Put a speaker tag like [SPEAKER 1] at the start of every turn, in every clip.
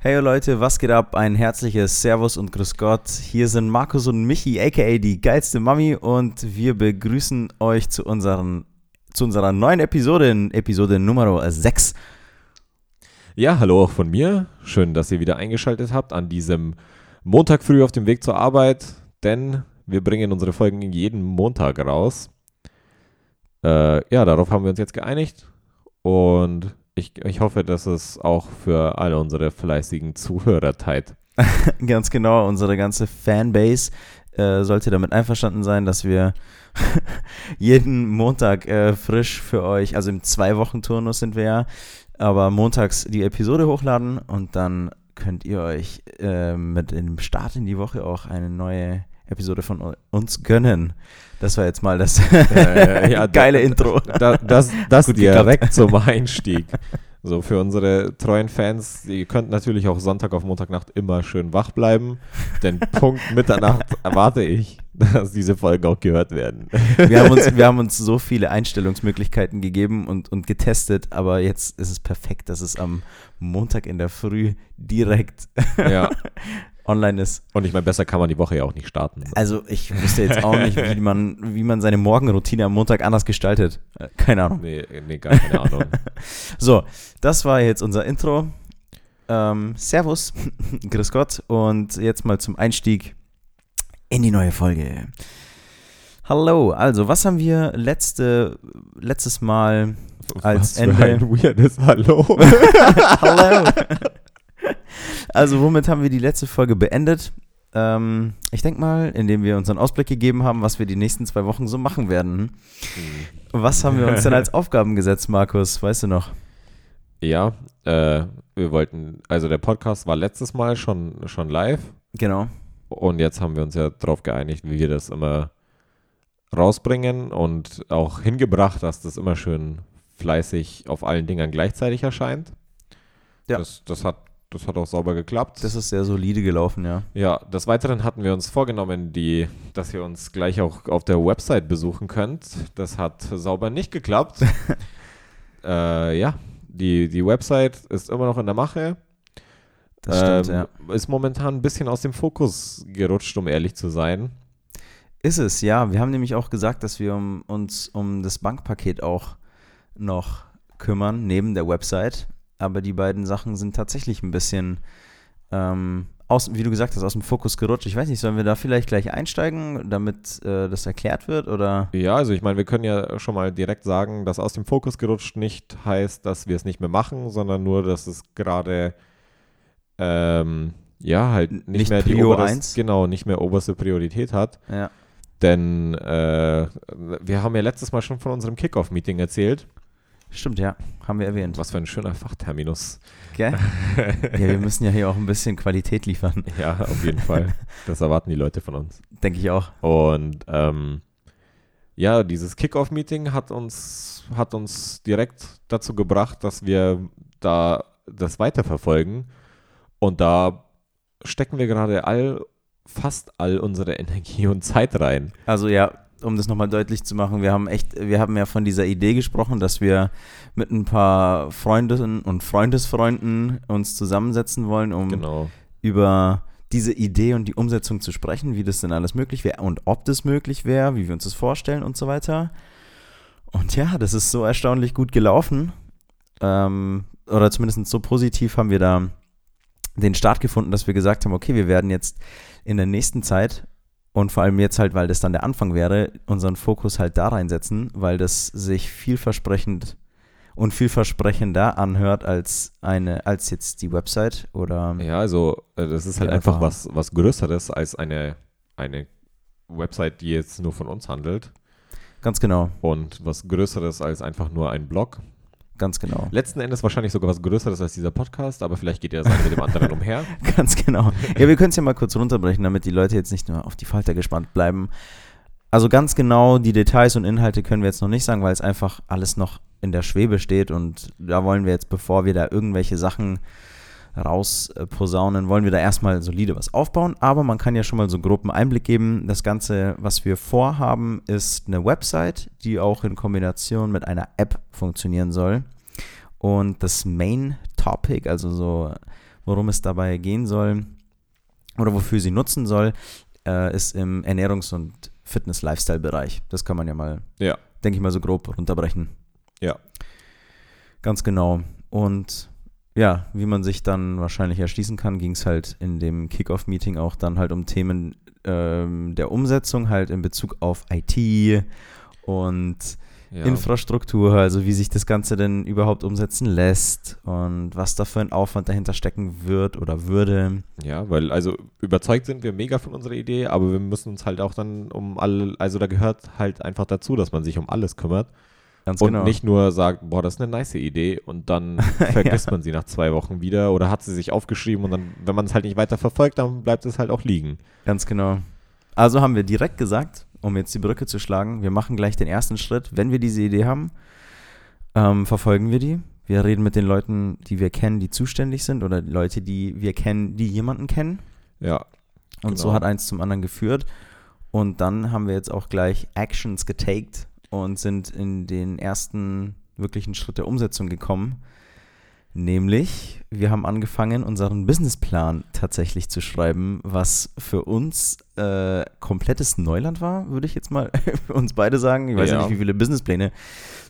[SPEAKER 1] Hey Leute, was geht ab? Ein herzliches Servus und Grüß Gott. Hier sind Markus und Michi, aka die geilste Mami, und wir begrüßen euch zu, unseren, zu unserer neuen Episode, Episode Nummer 6.
[SPEAKER 2] Ja, hallo auch von mir. Schön, dass ihr wieder eingeschaltet habt an diesem Montag früh auf dem Weg zur Arbeit, denn wir bringen unsere Folgen jeden Montag raus. Äh, ja, darauf haben wir uns jetzt geeinigt und ich, ich hoffe, dass es auch für alle unsere fleißigen Zuhörer teilt.
[SPEAKER 1] Ganz genau, unsere ganze Fanbase äh, sollte damit einverstanden sein, dass wir jeden Montag äh, frisch für euch, also im Zwei-Wochen-Turnus sind wir ja, aber montags die Episode hochladen und dann könnt ihr euch äh, mit dem Start in die Woche auch eine neue Episode von uns gönnen. Das war jetzt mal das
[SPEAKER 2] Äh, ja,
[SPEAKER 1] geile
[SPEAKER 2] da-
[SPEAKER 1] Intro.
[SPEAKER 2] Da, das das
[SPEAKER 1] Gut
[SPEAKER 2] direkt zum Einstieg. So, für unsere treuen Fans, ihr könnt natürlich auch Sonntag auf Montagnacht immer schön wach bleiben, denn Punkt Mitternacht erwarte ich, dass diese Folgen auch gehört werden.
[SPEAKER 1] Wir haben uns, wir haben uns so viele Einstellungsmöglichkeiten gegeben und, und getestet, aber jetzt ist es perfekt, dass es am Montag in der Früh direkt
[SPEAKER 2] Ja,
[SPEAKER 1] online ist.
[SPEAKER 2] und ich meine, besser kann man die Woche ja auch nicht starten.
[SPEAKER 1] Also ich wüsste jetzt auch nicht, wie man, wie man seine Morgenroutine am Montag anders gestaltet. Keine Ahnung.
[SPEAKER 2] Nee, nee, gar keine Ahnung.
[SPEAKER 1] So, das war jetzt unser Intro. Ähm, servus, grüß Gott und jetzt mal zum Einstieg in die neue Folge. Hallo, also was haben wir letzte, letztes Mal Als
[SPEAKER 2] Was
[SPEAKER 1] Ende-
[SPEAKER 2] Für ein weirdes Hallo.
[SPEAKER 1] Hallo. Also, womit haben wir die letzte Folge beendet? Ähm, ich denke mal, indem wir uns einen Ausblick gegeben haben, was wir die nächsten zwei Wochen so machen werden. Was haben wir uns denn als Aufgaben gesetzt, Markus? Weißt du noch?
[SPEAKER 2] Ja, äh, wir wollten, also der Podcast war letztes Mal schon, schon live
[SPEAKER 1] Genau.
[SPEAKER 2] und jetzt haben wir uns ja darauf geeinigt, wie wir das immer rausbringen und auch hingebracht, dass das immer schön fleißig auf allen Dingern gleichzeitig erscheint.
[SPEAKER 1] Ja.
[SPEAKER 2] Das, das, hat, das hat auch sauber geklappt.
[SPEAKER 1] Das ist sehr solide gelaufen, ja.
[SPEAKER 2] ja, des Weiteren hatten wir uns vorgenommen, die, dass ihr uns gleich auch auf der Website besuchen könnt. Das hat sauber nicht geklappt. äh, ja, die, die Website ist immer noch in der Mache.
[SPEAKER 1] Das stimmt,
[SPEAKER 2] Ähm,
[SPEAKER 1] ja.
[SPEAKER 2] Ist momentan ein bisschen aus dem Fokus gerutscht, um ehrlich zu sein.
[SPEAKER 1] Ist es, ja. Wir haben nämlich auch gesagt, dass wir um, uns um das Bankpaket auch noch kümmern, neben der Website. Aber die beiden Sachen sind tatsächlich ein bisschen, ähm, aus, wie du gesagt hast, aus dem Fokus gerutscht. Ich weiß nicht, sollen wir da vielleicht gleich einsteigen, damit äh, das erklärt wird? Oder?
[SPEAKER 2] Ja, also ich meine, wir können ja schon mal direkt sagen, dass aus dem Fokus gerutscht nicht heißt, dass wir es nicht mehr machen, sondern nur, dass es gerade ähm, ja halt nicht,
[SPEAKER 1] Nicht
[SPEAKER 2] mehr die
[SPEAKER 1] Prio
[SPEAKER 2] oberste,
[SPEAKER 1] eins?
[SPEAKER 2] genau nicht mehr oberste Priorität hat.
[SPEAKER 1] Ja.
[SPEAKER 2] Denn äh, wir haben ja letztes Mal schon von unserem Kickoff-Meeting erzählt.
[SPEAKER 1] Stimmt, ja. Haben wir erwähnt.
[SPEAKER 2] Was für ein schöner Fachterminus.
[SPEAKER 1] Gell? ja, wir müssen ja hier auch ein bisschen Qualität liefern.
[SPEAKER 2] Ja, auf jeden Fall. Das erwarten die Leute von uns.
[SPEAKER 1] Denke ich auch.
[SPEAKER 2] Und ähm, ja, dieses Kickoff-Meeting hat uns, hat uns direkt dazu gebracht, dass wir da das weiterverfolgen. Und da stecken wir gerade all, fast all unsere Energie und Zeit rein.
[SPEAKER 1] Also ja, um das nochmal deutlich zu machen, wir haben echt, wir haben ja von dieser Idee gesprochen, dass wir mit ein paar Freundinnen und Freundesfreunden uns zusammensetzen wollen, um
[SPEAKER 2] Genau.
[SPEAKER 1] über diese Idee und die Umsetzung zu sprechen, wie das denn alles möglich wäre und ob das möglich wäre, wie wir uns das vorstellen und so weiter. Und ja, das ist so erstaunlich gut gelaufen. Ähm, oder zumindest so positiv haben wir da den Start gefunden, dass wir gesagt haben, okay, wir werden jetzt in der nächsten Zeit und vor allem jetzt halt, weil das dann der Anfang wäre, unseren Fokus halt da reinsetzen, weil das sich vielversprechend und vielversprechender anhört als eine, als jetzt die Website oder
[SPEAKER 2] Ja, also äh, das ist halt einfach- was, was Größeres als eine, eine Website, die jetzt nur von uns handelt.
[SPEAKER 1] ganz genau,
[SPEAKER 2] Und was Größeres als einfach nur ein Blog.
[SPEAKER 1] Ganz genau,
[SPEAKER 2] Letzten Endes wahrscheinlich sogar was Größeres als dieser Podcast, aber vielleicht geht ja das eine mit dem anderen umher.
[SPEAKER 1] ganz genau. Ja, wir können es ja mal kurz runterbrechen, damit die Leute jetzt nicht nur auf die Falter gespannt bleiben. Also ganz genau die Details und Inhalte können wir jetzt noch nicht sagen, weil es einfach alles noch in der Schwebe steht und da wollen wir jetzt, bevor wir da irgendwelche Sachen rausposaunen, wollen wir da erstmal solide was aufbauen. Aber man kann ja schon mal so einen groben Einblick geben. Das Ganze, was wir vorhaben, ist eine Website, die auch in Kombination mit einer App funktionieren soll. Und das Main Topic, also so, worum es dabei gehen soll oder wofür sie nutzen soll, äh, ist im Ernährungs- und Fitness-Lifestyle-Bereich. Das kann man ja mal,
[SPEAKER 2] Ja.
[SPEAKER 1] denke ich mal, so grob runterbrechen.
[SPEAKER 2] Ja.
[SPEAKER 1] Ganz genau. Und ja, wie man sich dann wahrscheinlich erschließen kann, ging es halt in dem Kickoff-Meeting auch dann halt um Themen ähm, der Umsetzung, halt in Bezug auf IT und
[SPEAKER 2] ja.
[SPEAKER 1] Infrastruktur, also wie sich das Ganze denn überhaupt umsetzen lässt und was da für ein Aufwand dahinter stecken wird oder würde.
[SPEAKER 2] Ja, weil also überzeugt sind wir mega von unserer Idee, aber wir müssen uns halt auch dann um alle, also da gehört halt einfach dazu, dass man sich um alles kümmert
[SPEAKER 1] Ganz
[SPEAKER 2] und
[SPEAKER 1] genau.
[SPEAKER 2] nicht nur sagt, boah, das ist eine nice Idee und dann vergisst man sie nach zwei Wochen wieder oder hat sie sich aufgeschrieben und dann, wenn man es halt nicht weiter verfolgt, dann bleibt es halt auch liegen.
[SPEAKER 1] Ganz genau. Also haben wir direkt gesagt, um jetzt die Brücke zu schlagen, wir machen gleich den ersten Schritt. Wenn wir diese Idee haben, ähm, verfolgen wir die. Wir reden mit den Leuten, die wir kennen, die zuständig sind oder Leute, die wir kennen, die jemanden kennen.
[SPEAKER 2] Ja,
[SPEAKER 1] Und so
[SPEAKER 2] Genau.
[SPEAKER 1] hat eins zum anderen geführt. Und dann haben wir jetzt auch gleich Actions getaked und sind in den ersten wirklichen Schritt der Umsetzung gekommen. Nämlich, wir haben angefangen, unseren Businessplan tatsächlich zu schreiben, was für uns äh, komplettes Neuland war, würde ich jetzt mal für uns beide sagen. Ich weiß ja nicht, wie viele Businesspläne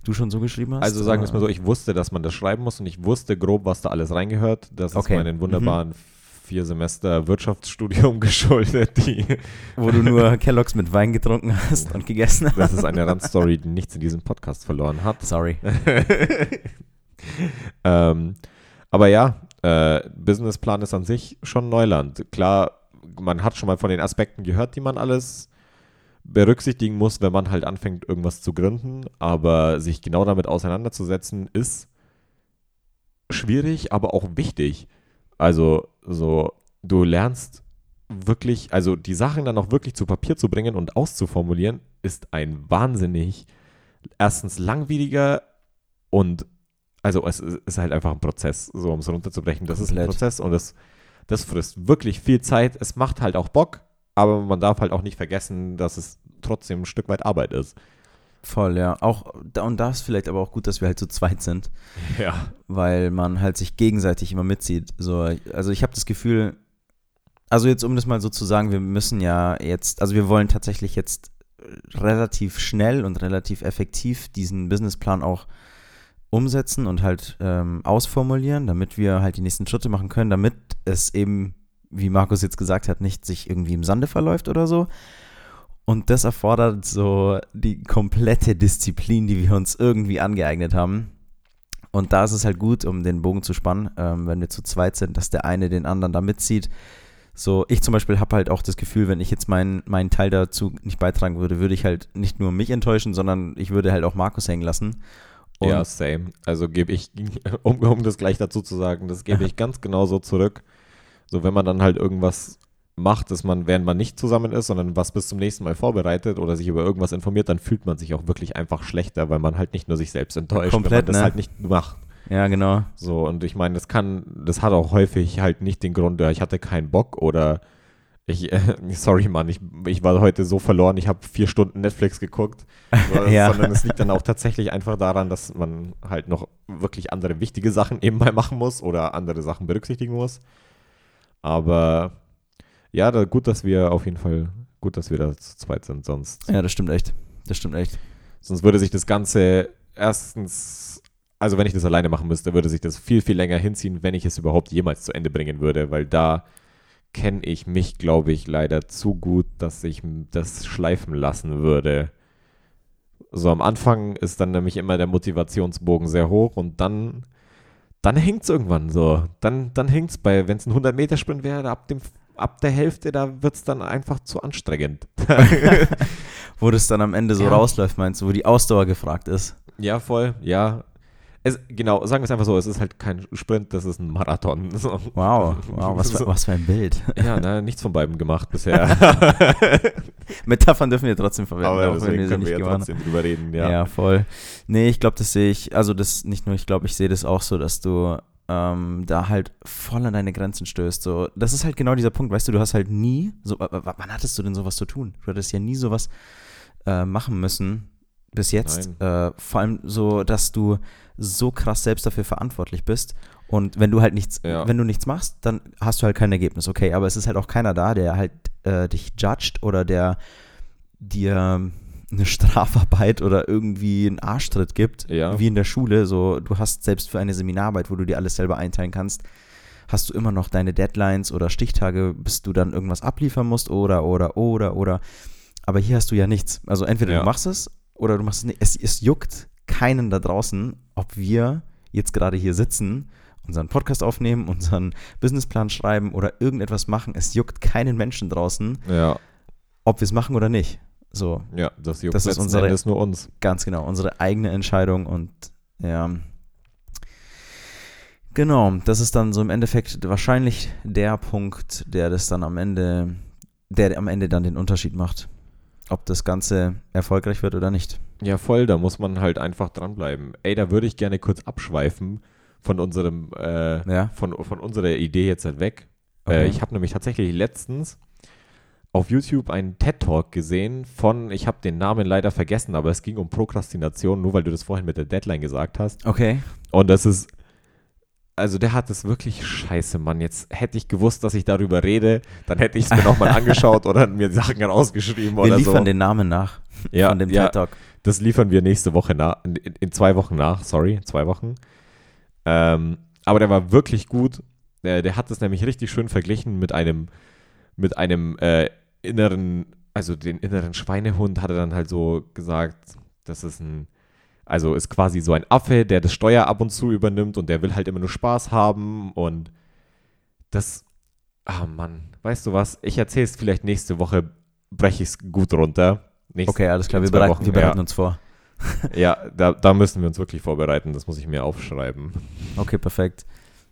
[SPEAKER 1] du schon so geschrieben hast.
[SPEAKER 2] Also sagen wir es mal so, ich wusste, dass man das schreiben muss und ich wusste grob, was da alles reingehört. Das
[SPEAKER 1] Okay.
[SPEAKER 2] ist meinen wunderbaren vier Semester Wirtschaftsstudium geschuldet. Die,
[SPEAKER 1] Wo du nur Kelloggs mit Wein getrunken hast und gegessen hast.
[SPEAKER 2] das ist eine Randstory, die nichts in diesem Podcast verloren hat.
[SPEAKER 1] Sorry.
[SPEAKER 2] ähm, aber ja, äh, Businessplan ist an sich schon Neuland. Klar, man hat schon mal von den Aspekten gehört, die man alles berücksichtigen muss, wenn man halt anfängt, irgendwas zu gründen. Aber sich genau damit auseinanderzusetzen, ist schwierig, aber auch wichtig. Also, so, du lernst wirklich, also die Sachen dann auch wirklich zu Papier zu bringen und auszuformulieren, ist ein wahnsinnig, erstens langwieriger und also es ist halt einfach ein Prozess, so um es runterzubrechen. Das ist ein
[SPEAKER 1] Komplett.
[SPEAKER 2] Prozess und das, das frisst wirklich viel Zeit. Es macht halt auch Bock, aber man darf halt auch nicht vergessen, dass es trotzdem ein Stück weit Arbeit ist.
[SPEAKER 1] Voll, ja. Auch, da- und da ist vielleicht aber auch gut, dass wir halt zu zweit sind,
[SPEAKER 2] Ja.
[SPEAKER 1] weil man halt sich gegenseitig immer mitzieht. So, also ich habe das Gefühl, also jetzt um das mal so zu sagen, wir müssen ja jetzt, also wir wollen tatsächlich jetzt relativ schnell und relativ effektiv diesen Businessplan auch umsetzen und halt ähm, ausformulieren, damit wir halt die nächsten Schritte machen können, damit es eben, wie Markus jetzt gesagt hat, nicht sich irgendwie im Sande verläuft oder so. Und das erfordert so die komplette Disziplin, die wir uns irgendwie angeeignet haben. Und da ist es halt gut, um den Bogen zu spannen, ähm, wenn wir zu zweit sind, dass der eine den anderen da mitzieht. So, ich zum Beispiel habe halt auch das Gefühl, wenn ich jetzt meinen meinen Teil dazu nicht beitragen würde, würde ich halt nicht nur mich enttäuschen, sondern ich würde halt auch Markus hängen lassen. Und
[SPEAKER 2] ja, same. Also gebe ich, um, um das gleich dazu zu sagen, das gebe ich ganz genauso zurück. So, wenn man dann halt irgendwas macht, dass man, während man nicht zusammen ist, sondern was bis zum nächsten Mal vorbereitet oder sich über irgendwas informiert, dann fühlt man sich auch wirklich einfach schlechter, weil man halt nicht nur sich selbst enttäuscht, wenn
[SPEAKER 1] Komplett,
[SPEAKER 2] man das
[SPEAKER 1] ne?
[SPEAKER 2] halt nicht macht.
[SPEAKER 1] ja, genau.
[SPEAKER 2] So, und ich meine, das kann, das hat auch häufig halt nicht den Grund, ja, ich hatte keinen Bock oder ich, äh, sorry Mann, ich, ich war heute so verloren, ich habe vier Stunden Netflix geguckt,
[SPEAKER 1] Ja.
[SPEAKER 2] sondern es liegt dann auch tatsächlich einfach daran, dass man halt noch wirklich andere wichtige Sachen eben mal machen muss oder andere Sachen berücksichtigen muss. Aber ja, da, gut, dass wir auf jeden Fall, gut, dass wir da zu zweit sind, sonst
[SPEAKER 1] Ja, das stimmt echt. Das stimmt echt.
[SPEAKER 2] Sonst würde sich das Ganze erstens, also wenn ich das alleine machen müsste, würde sich das viel, viel länger hinziehen, wenn ich es überhaupt jemals zu Ende bringen würde, weil da kenne ich mich, glaube ich, leider zu gut, dass ich das schleifen lassen würde. So am Anfang ist dann nämlich immer der Motivationsbogen sehr hoch und dann, dann hängt es irgendwann so. Dann, dann hängt es bei, wenn es ein 100-Meter-Sprint wäre, ab, dem, ab der Hälfte, da wird es dann einfach zu anstrengend.
[SPEAKER 1] Wo das dann am Ende so
[SPEAKER 2] Ja.
[SPEAKER 1] rausläuft, meinst du, wo die Ausdauer gefragt ist.
[SPEAKER 2] Ja, voll, ja. Es, genau, sagen wir es einfach so, es ist halt kein Sprint, das ist ein Marathon. So.
[SPEAKER 1] Wow, wow, was für, was für ein Bild.
[SPEAKER 2] Ja, ne, nichts von beiden gemacht bisher.
[SPEAKER 1] Metaphern dürfen wir trotzdem verwenden,
[SPEAKER 2] Aber deswegen
[SPEAKER 1] wir
[SPEAKER 2] können wir ja trotzdem drüber reden,
[SPEAKER 1] Ja.
[SPEAKER 2] ja.
[SPEAKER 1] voll. Nee, ich glaube, das sehe ich, also das nicht nur, ich glaube, ich sehe das auch so, dass du ähm, da halt voll an deine Grenzen stößt. So, das ist halt genau dieser Punkt, weißt du, du hast halt nie, so, wann hattest du denn sowas zu tun? Du hattest ja nie sowas äh, machen müssen bis jetzt. Äh, vor allem so, dass du so krass selbst dafür verantwortlich bist Und wenn du halt nichts,
[SPEAKER 2] Ja.
[SPEAKER 1] wenn du nichts machst, dann hast du halt kein Ergebnis, okay. Aber es ist halt auch keiner da, der halt äh, dich judgt oder der dir eine Strafarbeit oder irgendwie einen Arschtritt gibt,
[SPEAKER 2] Ja.
[SPEAKER 1] wie in der Schule. So, du hast selbst für eine Seminararbeit, wo du dir alles selber einteilen kannst, hast du immer noch deine Deadlines oder Stichtage, bis du dann irgendwas abliefern musst oder, oder, oder, oder. Aber hier hast du ja nichts. Also entweder
[SPEAKER 2] Ja.
[SPEAKER 1] du machst es oder du machst es nicht. Es, es juckt keinen da draußen, ob wir jetzt gerade hier sitzen, unseren Podcast aufnehmen, unseren Businessplan schreiben oder irgendetwas machen. Es juckt keinen Menschen draußen,
[SPEAKER 2] Ja,
[SPEAKER 1] ob wir es machen oder nicht. So,
[SPEAKER 2] ja, das
[SPEAKER 1] Das ist unsere-
[SPEAKER 2] Endes nur uns.
[SPEAKER 1] ganz genau. Unsere eigene Entscheidung und ja. Genau, das ist dann so im Endeffekt wahrscheinlich der Punkt, der das dann am Ende, der am Ende dann den Unterschied macht. Ob das Ganze erfolgreich wird oder nicht.
[SPEAKER 2] Ja, voll, da muss man halt einfach dranbleiben. Ey, da würde ich gerne kurz abschweifen von unserem, äh,
[SPEAKER 1] Ja.
[SPEAKER 2] von, von unserer Idee jetzt halt weg.
[SPEAKER 1] Okay.
[SPEAKER 2] Äh, ich habe nämlich tatsächlich letztens auf YouTube einen TED-Talk gesehen von, ich habe den Namen leider vergessen, aber es ging um Prokrastination, nur weil du das vorhin mit der Deadline gesagt hast.
[SPEAKER 1] Okay.
[SPEAKER 2] Und das ist, also der hat es wirklich scheiße, Mann. Jetzt hätte ich gewusst, dass ich darüber rede, dann hätte ich es mir nochmal angeschaut oder mir Sachen rausgeschrieben
[SPEAKER 1] Wir
[SPEAKER 2] oder
[SPEAKER 1] liefern
[SPEAKER 2] so.
[SPEAKER 1] den Namen nach
[SPEAKER 2] ja,
[SPEAKER 1] von dem
[SPEAKER 2] ja,
[SPEAKER 1] TED Talk.
[SPEAKER 2] das liefern wir nächste Woche nach, in, in zwei Wochen nach, sorry, zwei Wochen. Ähm, aber der war wirklich gut. Der, der hat es nämlich richtig schön verglichen mit einem, mit einem äh, inneren, also den inneren Schweinehund hat er dann halt so gesagt, das ist ein, also ist quasi so ein Affe, der das Steuer ab und zu übernimmt und der will halt immer nur Spaß haben und das, ah Mann, weißt du was, ich erzähle es vielleicht nächste Woche, breche ich es gut runter. Nächste,
[SPEAKER 1] Okay, alles klar, wir bereiten,
[SPEAKER 2] Wochen,
[SPEAKER 1] wir bereiten
[SPEAKER 2] ja.
[SPEAKER 1] uns vor.
[SPEAKER 2] Ja, da, da müssen wir uns wirklich vorbereiten. Das muss ich mir aufschreiben.
[SPEAKER 1] Okay, perfekt.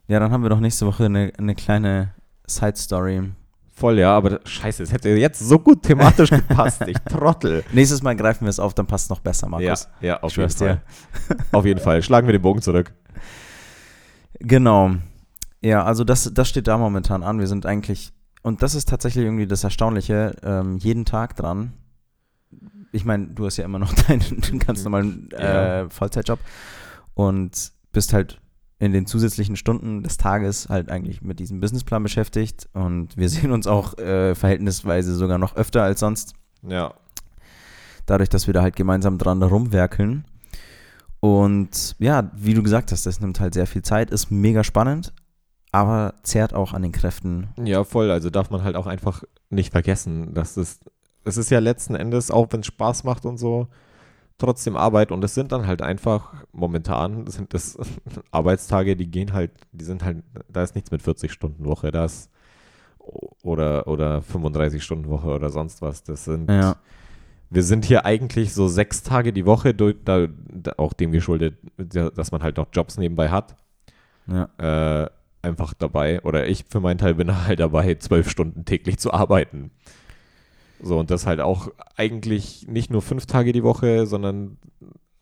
[SPEAKER 1] Ja, dann haben wir doch nächste Woche eine, eine kleine Side-Story.
[SPEAKER 2] Voll, ja, aber scheiße, es hätte jetzt so gut thematisch gepasst. Ich Trottel.
[SPEAKER 1] Nächstes Mal greifen wir es auf, dann passt es noch besser, Markus.
[SPEAKER 2] Ja, ja, auf
[SPEAKER 1] Ich
[SPEAKER 2] jeden Fall. Auf jeden Fall. Schlagen wir den Bogen zurück.
[SPEAKER 1] Genau. Ja, also das, das steht da momentan an. Wir sind eigentlich, und das ist tatsächlich irgendwie das Erstaunliche, ähm, jeden Tag dran. Ich meine, du hast ja immer noch deinen ganz normalen äh. Vollzeitjob und bist halt in den zusätzlichen Stunden des Tages halt eigentlich mit diesem Businessplan beschäftigt und wir sehen uns auch äh, verhältnisweise sogar noch öfter als sonst.
[SPEAKER 2] Ja.
[SPEAKER 1] dadurch, dass wir da halt gemeinsam dran rumwerkeln. Und ja, wie du gesagt hast, das nimmt halt sehr viel Zeit, ist mega spannend, aber zehrt auch an den Kräften.
[SPEAKER 2] Ja, voll. Also darf man halt auch einfach nicht vergessen, dass es, es ist ja letzten Endes, auch wenn es Spaß macht und so, trotzdem Arbeit. Und es sind dann halt einfach, momentan sind das Arbeitstage, die gehen halt, die sind halt, da ist nichts mit 40 Stunden Woche, da ist oder, oder 35 Stunden Woche oder sonst was. Das sind
[SPEAKER 1] Ja,
[SPEAKER 2] wir sind hier eigentlich so sechs Tage die Woche, durch, da, auch dem geschuldet, dass man halt noch Jobs nebenbei hat,
[SPEAKER 1] ja,
[SPEAKER 2] äh, einfach dabei. Oder ich für meinen Teil bin halt dabei, zwölf Stunden täglich zu arbeiten. So, und das halt auch eigentlich nicht nur fünf Tage die Woche, sondern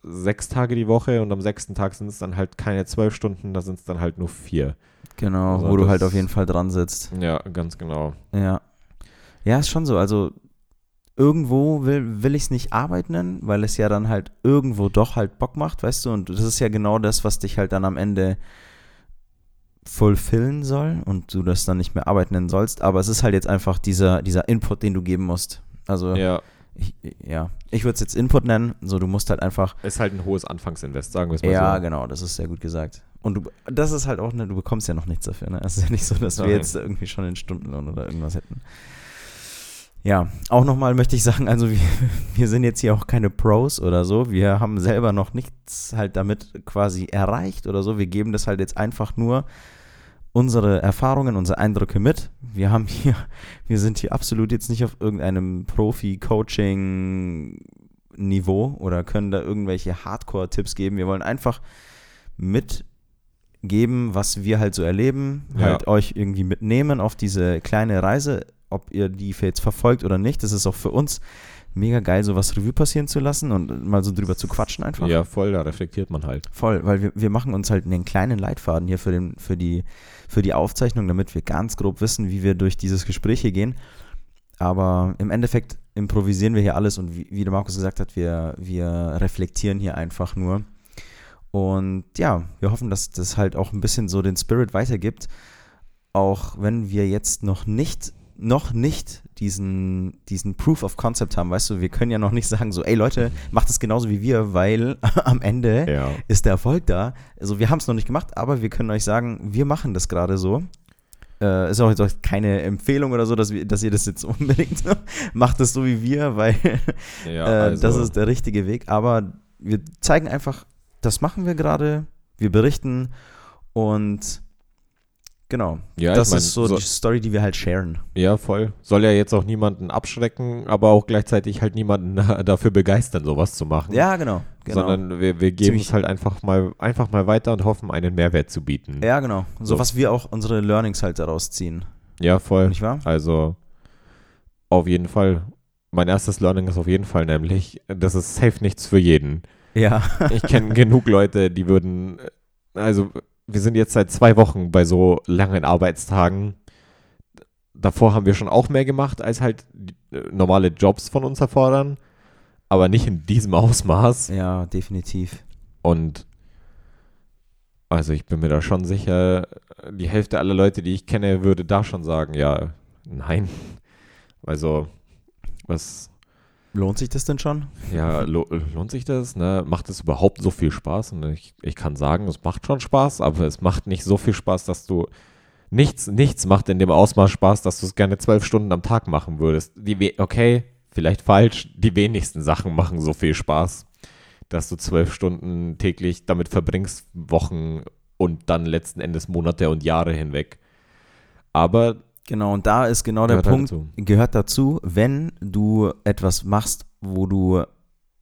[SPEAKER 2] sechs Tage die Woche und am sechsten Tag sind es dann halt keine zwölf Stunden, da sind es dann halt nur vier.
[SPEAKER 1] genau,
[SPEAKER 2] Also
[SPEAKER 1] wo du halt auf jeden Fall dran sitzt.
[SPEAKER 2] Ja, ganz genau.
[SPEAKER 1] Ja. Ja, ist schon so. Also irgendwo will, will ich es nicht Arbeit nennen, weil es ja dann halt irgendwo doch halt Bock macht, weißt du? Und das ist ja genau das, was dich halt dann am Ende fulfillen soll und du das dann nicht mehr Arbeit nennen sollst. Aber es ist halt jetzt einfach dieser, dieser Input, den du geben musst. Also
[SPEAKER 2] Ja,
[SPEAKER 1] ich, ja, ich würde es jetzt Input nennen. So, du musst halt einfach
[SPEAKER 2] ist halt ein hohes Anfangsinvest, sagen wir es mal
[SPEAKER 1] ja,
[SPEAKER 2] so.
[SPEAKER 1] genau, das ist sehr gut gesagt. Und du, das ist halt auch, ne, du bekommst ja noch nichts dafür, ne? Es ist ja nicht so, dass wir
[SPEAKER 2] Nein.
[SPEAKER 1] jetzt irgendwie schon den Stundenlohn oder irgendwas hätten. Ja, auch nochmal möchte ich sagen, also wir, wir sind jetzt hier auch keine Pros oder so. Wir haben selber noch nichts halt damit quasi erreicht oder so. Wir geben das halt jetzt einfach nur unsere Erfahrungen, unsere Eindrücke mit. Wir haben hier, wir sind hier absolut jetzt nicht auf irgendeinem Profi-Coaching-Niveau oder können da irgendwelche Hardcore-Tipps geben. Wir wollen einfach mitgeben, was wir halt so erleben,
[SPEAKER 2] Ja.
[SPEAKER 1] halt euch irgendwie mitnehmen auf diese kleine Reise, ob ihr die jetzt verfolgt oder nicht. Das ist auch für uns mega geil, sowas Revue passieren zu lassen und mal so drüber zu quatschen einfach.
[SPEAKER 2] Ja, voll, da reflektiert man halt.
[SPEAKER 1] Voll, weil wir, wir machen uns halt einen kleinen Leitfaden hier für, den, für, die, für die Aufzeichnung, damit wir ganz grob wissen, wie wir durch dieses Gespräch hier gehen. Aber im Endeffekt improvisieren wir hier alles und wie, wie der Markus gesagt hat, wir, wir reflektieren hier einfach nur. Und ja, wir hoffen, dass das halt auch ein bisschen so den Spirit weitergibt, auch wenn wir jetzt noch nicht noch nicht diesen, diesen Proof of Concept haben, weißt du, wir können ja noch nicht sagen, so, ey Leute, macht es genauso wie wir, weil am Ende
[SPEAKER 2] Ja.
[SPEAKER 1] ist der Erfolg da. Also wir haben es noch nicht gemacht, aber wir können euch sagen, wir machen das gerade so. Äh, ist auch jetzt auch keine Empfehlung oder so, dass, wir, dass ihr das jetzt unbedingt macht es so wie wir, weil
[SPEAKER 2] Ja,
[SPEAKER 1] äh,
[SPEAKER 2] also,
[SPEAKER 1] das ist der richtige Weg. Aber wir zeigen einfach, das machen wir gerade, wir berichten und genau,
[SPEAKER 2] ja,
[SPEAKER 1] das
[SPEAKER 2] ich mein,
[SPEAKER 1] ist so,
[SPEAKER 2] so-
[SPEAKER 1] die Story, die wir halt sharen.
[SPEAKER 2] Ja, voll. Soll ja jetzt auch niemanden abschrecken, aber auch gleichzeitig halt niemanden dafür begeistern, sowas zu machen.
[SPEAKER 1] Ja, genau. genau.
[SPEAKER 2] Sondern wir, wir geben
[SPEAKER 1] Ziemlich-
[SPEAKER 2] es halt einfach mal, einfach mal weiter und hoffen, einen Mehrwert zu bieten.
[SPEAKER 1] ja, genau. So,
[SPEAKER 2] So.
[SPEAKER 1] was wir auch unsere Learnings halt daraus ziehen.
[SPEAKER 2] Ja, voll.
[SPEAKER 1] Nicht wahr?
[SPEAKER 2] Also auf jeden Fall. Mein erstes Learning ist auf jeden Fall nämlich, das ist safe nichts für jeden.
[SPEAKER 1] Ja.
[SPEAKER 2] Ich kenne genug Leute, die würden, also wir sind jetzt seit zwei Wochen bei so langen Arbeitstagen. Davor haben wir schon auch mehr gemacht, als halt äh, normale Jobs von uns erfordern, aber nicht in diesem Ausmaß.
[SPEAKER 1] ja, definitiv.
[SPEAKER 2] Und also ich bin mir da schon sicher, die Hälfte aller Leute, die ich kenne, würde da schon sagen, ja, nein. Also, was,
[SPEAKER 1] Lohnt sich das denn schon?
[SPEAKER 2] ja, lo lohnt sich das? Ne? Macht es überhaupt so viel Spaß? Und ich, ich kann sagen, es macht schon Spaß, aber es macht nicht so viel Spaß, dass du nichts, nichts macht in dem Ausmaß Spaß, dass du es gerne zwölf Stunden am Tag machen würdest. Die, okay, vielleicht falsch, die wenigsten Sachen machen so viel Spaß, dass du zwölf Stunden täglich damit verbringst, Wochen und dann letzten Endes Monate und Jahre hinweg. Aber
[SPEAKER 1] Genau, und da ist genau der
[SPEAKER 2] Gehört halt
[SPEAKER 1] Punkt,
[SPEAKER 2] dazu.
[SPEAKER 1] gehört dazu, wenn du etwas machst, wo du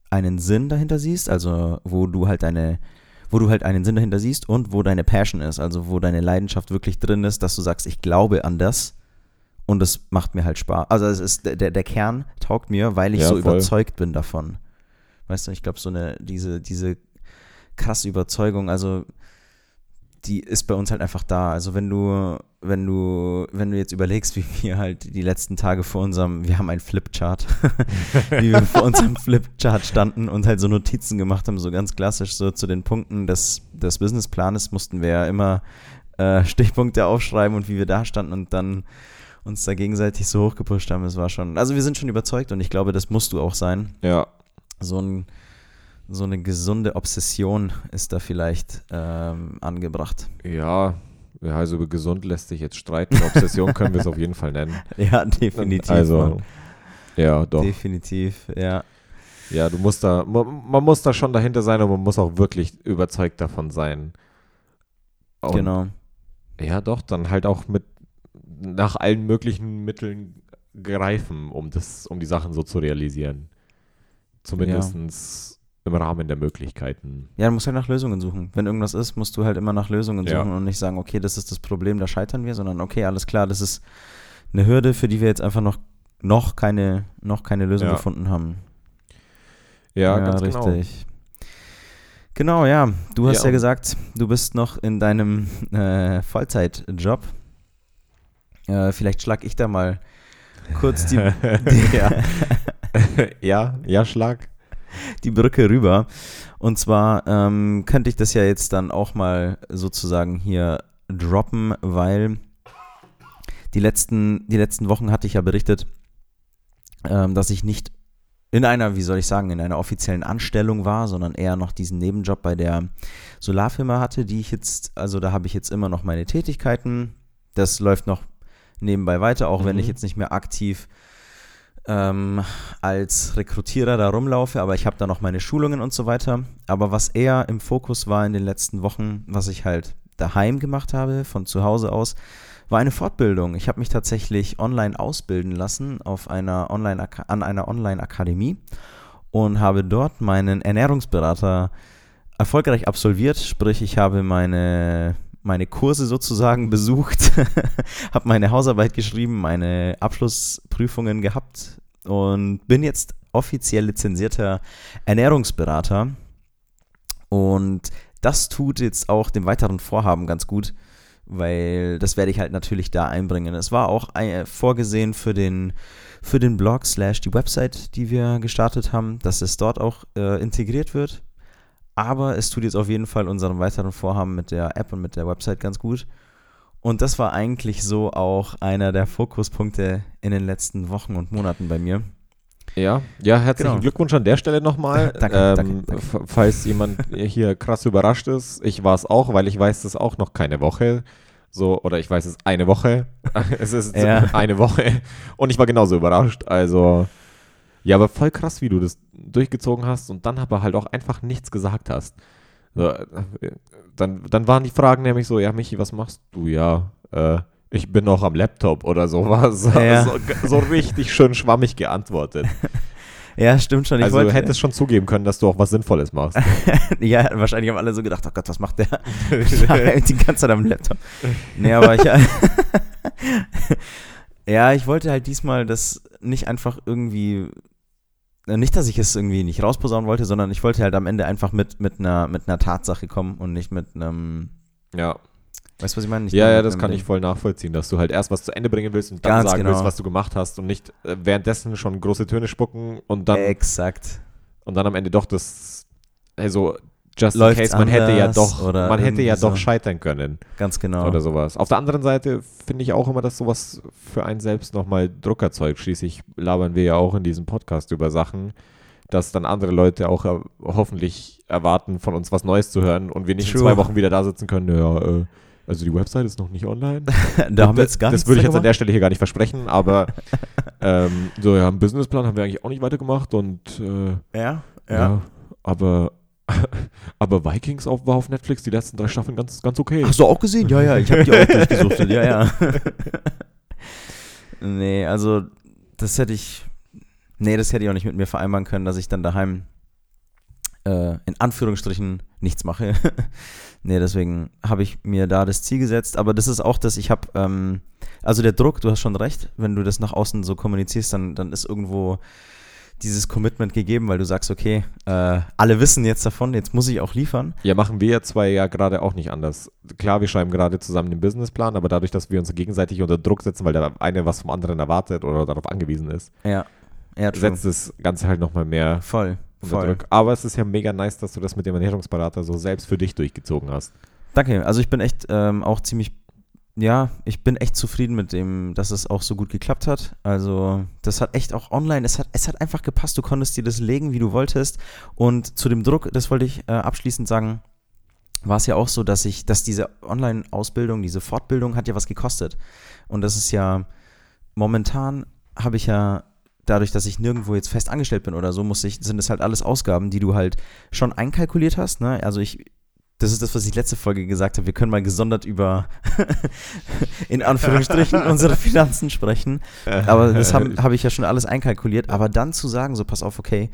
[SPEAKER 1] einen Sinn dahinter siehst, also wo du halt deine, wo du halt einen Sinn dahinter siehst und wo deine Passion ist, also wo deine Leidenschaft wirklich drin ist, dass du sagst, ich glaube an das und es macht mir halt Spaß. Also es ist der, der Kern taugt mir, weil ich
[SPEAKER 2] Ja,
[SPEAKER 1] so
[SPEAKER 2] voll.
[SPEAKER 1] überzeugt bin davon. Weißt du, ich glaube, so eine, diese, diese krasse Überzeugung, also die ist bei uns halt einfach da. Also wenn du, wenn du, wenn du jetzt überlegst, wie wir halt die letzten Tage vor unserem, wir haben einen Flipchart, wie wir vor unserem Flipchart standen und halt so Notizen gemacht haben, so ganz klassisch, so zu den Punkten des, des Businessplanes mussten wir ja immer äh, Stichpunkte aufschreiben und wie wir da standen und dann uns da gegenseitig so hochgepusht haben. Es war schon, also wir sind schon überzeugt und ich glaube, das musst du auch sein.
[SPEAKER 2] ja,
[SPEAKER 1] So ein so eine gesunde Obsession ist da vielleicht ähm, angebracht.
[SPEAKER 2] ja, also über gesund lässt sich jetzt streiten. Obsession können wir es auf jeden Fall nennen.
[SPEAKER 1] Ja, definitiv.
[SPEAKER 2] Also,
[SPEAKER 1] Mann.
[SPEAKER 2] ja, doch.
[SPEAKER 1] Definitiv, ja.
[SPEAKER 2] Ja, du musst da, man, man muss da schon dahinter sein und man muss auch wirklich überzeugt davon sein. Und
[SPEAKER 1] genau.
[SPEAKER 2] Ja, doch, dann halt auch mit nach allen möglichen Mitteln greifen, um das, um die Sachen so zu realisieren. Zumindest im Rahmen der Möglichkeiten.
[SPEAKER 1] Ja, du musst halt nach Lösungen suchen. Wenn irgendwas ist, musst du halt immer nach Lösungen
[SPEAKER 2] Ja.
[SPEAKER 1] suchen und nicht sagen, okay, das ist das Problem, da scheitern wir, sondern okay, alles klar, das ist eine Hürde, für die wir jetzt einfach noch, noch, keine, noch keine Lösung
[SPEAKER 2] Ja.
[SPEAKER 1] gefunden haben.
[SPEAKER 2] Ja, ganz genau.
[SPEAKER 1] richtig. Genau, ja. Du hast
[SPEAKER 2] Ja,
[SPEAKER 1] ja, gesagt, du bist noch in deinem äh, Vollzeitjob. Äh, vielleicht schlag ich da mal kurz die, die,
[SPEAKER 2] ja. ja, ja, Schlag.
[SPEAKER 1] Die Brücke rüber. Und zwar ähm, könnte ich das ja jetzt dann auch mal sozusagen hier droppen, weil die letzten, die letzten Wochen hatte ich ja berichtet, ähm, dass ich nicht in einer, wie soll ich sagen, in einer offiziellen Anstellung war, sondern eher noch diesen Nebenjob bei der Solarfirma hatte, die ich jetzt, also da habe ich jetzt immer noch meine Tätigkeiten. Das läuft noch nebenbei weiter, auch wenn
[SPEAKER 2] Mhm.
[SPEAKER 1] ich jetzt nicht mehr aktiv ähm, als Rekrutierer da rumlaufe, aber ich habe da noch meine Schulungen und so weiter. Aber was eher im Fokus war in den letzten Wochen, was ich halt daheim gemacht habe, von zu Hause aus, war eine Fortbildung. Ich habe mich tatsächlich online ausbilden lassen auf einer Online an einer Online-Akademie und habe dort meinen Ernährungsberater erfolgreich absolviert. Sprich, ich habe meine, meine Kurse sozusagen besucht, habe meine Hausarbeit geschrieben, meine Abschlussprüfungen gehabt und bin jetzt offiziell lizenzierter Ernährungsberater. Und das tut jetzt auch dem weiteren Vorhaben ganz gut, weil das werde ich halt natürlich da einbringen. Es war auch ein, vorgesehen für den, für den Blog slash die Website, die wir gestartet haben, dass es dort auch äh, integriert wird. Aber es tut jetzt auf jeden Fall unserem weiteren Vorhaben mit der App und mit der Website ganz gut. Und das war eigentlich so auch einer der Fokuspunkte in den letzten Wochen und Monaten bei mir.
[SPEAKER 2] Ja, ja, herzlichen
[SPEAKER 1] Genau.
[SPEAKER 2] Glückwunsch an der Stelle nochmal.
[SPEAKER 1] Danke,
[SPEAKER 2] ähm,
[SPEAKER 1] danke, danke.
[SPEAKER 2] Falls jemand hier krass überrascht ist, ich war es auch, weil ich weiß es auch noch keine Woche. So, oder ich weiß es eine Woche. es ist
[SPEAKER 1] Ja.
[SPEAKER 2] eine Woche. Und ich war genauso überrascht. Also, ja, aber voll krass, wie du das durchgezogen hast und dann aber halt auch einfach nichts gesagt hast. So, äh, dann, dann waren die Fragen nämlich so, ja, Michi, was machst du? Ja, äh, ich bin noch am Laptop oder sowas.
[SPEAKER 1] Ja.
[SPEAKER 2] So, so richtig schön schwammig geantwortet.
[SPEAKER 1] Ja, stimmt schon. Ich
[SPEAKER 2] also
[SPEAKER 1] wollte,
[SPEAKER 2] du hättest schon zugeben können, dass du auch was Sinnvolles machst.
[SPEAKER 1] ja, wahrscheinlich haben alle so gedacht, oh Gott, was macht der? Die ganze Zeit am Laptop. Nee, aber ich. ja, ich wollte halt diesmal das nicht einfach irgendwie. Äh, Nicht, dass ich es irgendwie nicht rausposaunen wollte, sondern ich wollte halt am Ende einfach mit, mit, einer, mit einer Tatsache kommen und nicht mit einem.
[SPEAKER 2] ja.
[SPEAKER 1] Weißt du, was ich meine? Nicht
[SPEAKER 2] Ja, ja, das kann
[SPEAKER 1] Ding.
[SPEAKER 2] ich voll nachvollziehen, dass du halt erst was zu Ende bringen willst und dann
[SPEAKER 1] Ganz
[SPEAKER 2] sagen
[SPEAKER 1] genau.
[SPEAKER 2] willst, was du gemacht hast und nicht äh, währenddessen schon große Töne spucken und dann,
[SPEAKER 1] Exakt.
[SPEAKER 2] und dann am Ende doch das, also just
[SPEAKER 1] Läuft's
[SPEAKER 2] in case, man hätte ja doch, man hätte ja doch
[SPEAKER 1] so.
[SPEAKER 2] scheitern können
[SPEAKER 1] Ganz genau.
[SPEAKER 2] oder sowas. Auf der anderen Seite finde ich auch immer, dass sowas für einen selbst nochmal Druck erzeugt. Schließlich labern wir ja auch in diesem Podcast über Sachen, dass dann andere Leute auch äh, hoffentlich erwarten, von uns was Neues zu hören und wir nicht
[SPEAKER 1] True.
[SPEAKER 2] in zwei Wochen wieder da sitzen können. Ja, äh, also die Website ist noch nicht online.
[SPEAKER 1] da haben wir jetzt gar
[SPEAKER 2] das würde ich jetzt an der Stelle hier gar nicht versprechen, aber ähm, so ja, einen Businessplan haben wir eigentlich auch nicht weitergemacht und äh,
[SPEAKER 1] Ja,
[SPEAKER 2] ja.
[SPEAKER 1] ja.
[SPEAKER 2] aber aber Vikings auf, war auf Netflix die letzten drei Staffeln ganz ganz okay.
[SPEAKER 1] Hast du auch gesehen? Ja, ja, ich habe die auch durchgesuchtet. Ja, ja. nee, also das hätte ich. Nee, das hätte ich auch nicht mit mir vereinbaren können, dass ich dann daheim äh, in Anführungsstrichen nichts mache. nee, deswegen habe ich mir da das Ziel gesetzt. Aber das ist auch das, ich habe, ähm, also der Druck, du hast schon recht, wenn du das nach außen so kommunizierst, dann, dann ist irgendwo dieses Commitment gegeben, weil du sagst, okay, äh, alle wissen jetzt davon, jetzt muss ich auch liefern.
[SPEAKER 2] Ja, machen wir zwei ja gerade auch nicht anders. Klar, wir schreiben gerade zusammen den Businessplan, aber dadurch, dass wir uns gegenseitig unter Druck setzen, weil der eine was vom anderen erwartet oder darauf angewiesen ist,
[SPEAKER 1] Ja, ja,
[SPEAKER 2] setzt das Ganze halt nochmal mehr
[SPEAKER 1] Voll,
[SPEAKER 2] unter
[SPEAKER 1] voll.
[SPEAKER 2] Druck. Aber es ist ja mega nice, dass du das mit dem Ernährungsberater so selbst für dich durchgezogen hast.
[SPEAKER 1] Danke. Also ich bin echt ähm, auch ziemlich, ja, ich bin echt zufrieden mit dem, dass es auch so gut geklappt hat. Also das hat echt auch online, es hat, es hat einfach gepasst. Du konntest dir das legen, wie du wolltest. Und zu dem Druck, das wollte ich äh, abschließend sagen, war es ja auch so, dass ich, dass diese Online-Ausbildung, diese Fortbildung hat ja was gekostet. Und das ist ja, momentan habe ich ja, dadurch, dass ich nirgendwo jetzt fest angestellt bin oder so, muss ich, sind es halt alles Ausgaben, die du halt schon einkalkuliert hast. Ne? Also ich, das ist das, was ich letzte Folge gesagt habe. Wir können mal gesondert über, in Anführungsstrichen, unsere Finanzen sprechen. Aber das habe hab ich ja schon alles einkalkuliert. Aber dann zu sagen, so pass auf, okay,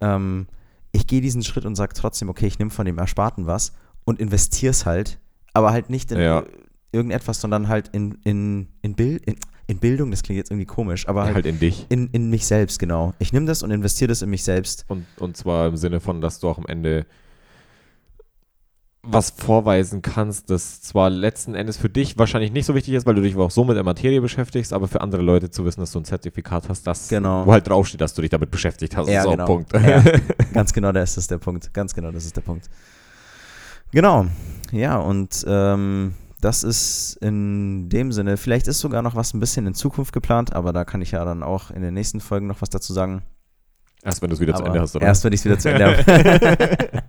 [SPEAKER 1] ähm, ich gehe diesen Schritt und sage trotzdem, okay, ich nehme von dem Ersparten was und investiere es halt, aber halt nicht in
[SPEAKER 2] Ja.
[SPEAKER 1] irgendetwas, sondern halt in, in, in, Bild, in, in Bildung, das klingt jetzt irgendwie komisch, aber halt,
[SPEAKER 2] halt in dich.
[SPEAKER 1] in, in mich selbst, genau. Ich nehme das und investiere das in mich selbst.
[SPEAKER 2] Und, und zwar im Sinne von, dass du auch am Ende was vorweisen kannst, das zwar letzten Endes für dich wahrscheinlich nicht so wichtig ist, weil du dich auch so mit der Materie beschäftigst, aber für andere Leute zu wissen, dass du ein Zertifikat hast, das,
[SPEAKER 1] Genau.
[SPEAKER 2] wo halt draufsteht, dass du dich damit beschäftigt hast.
[SPEAKER 1] Ja,
[SPEAKER 2] so,
[SPEAKER 1] genau.
[SPEAKER 2] Punkt.
[SPEAKER 1] Ja, ganz genau, das ist der Punkt. Ganz genau, das ist der Punkt. Genau. Ja, und ähm, das ist in dem Sinne, vielleicht ist sogar noch was ein bisschen in Zukunft geplant, aber da kann ich ja dann auch in den nächsten Folgen noch was dazu sagen.
[SPEAKER 2] Erst wenn du es wieder zu
[SPEAKER 1] Aber
[SPEAKER 2] Ende hast, oder?
[SPEAKER 1] Erst, wenn ich es wieder zu Ende habe.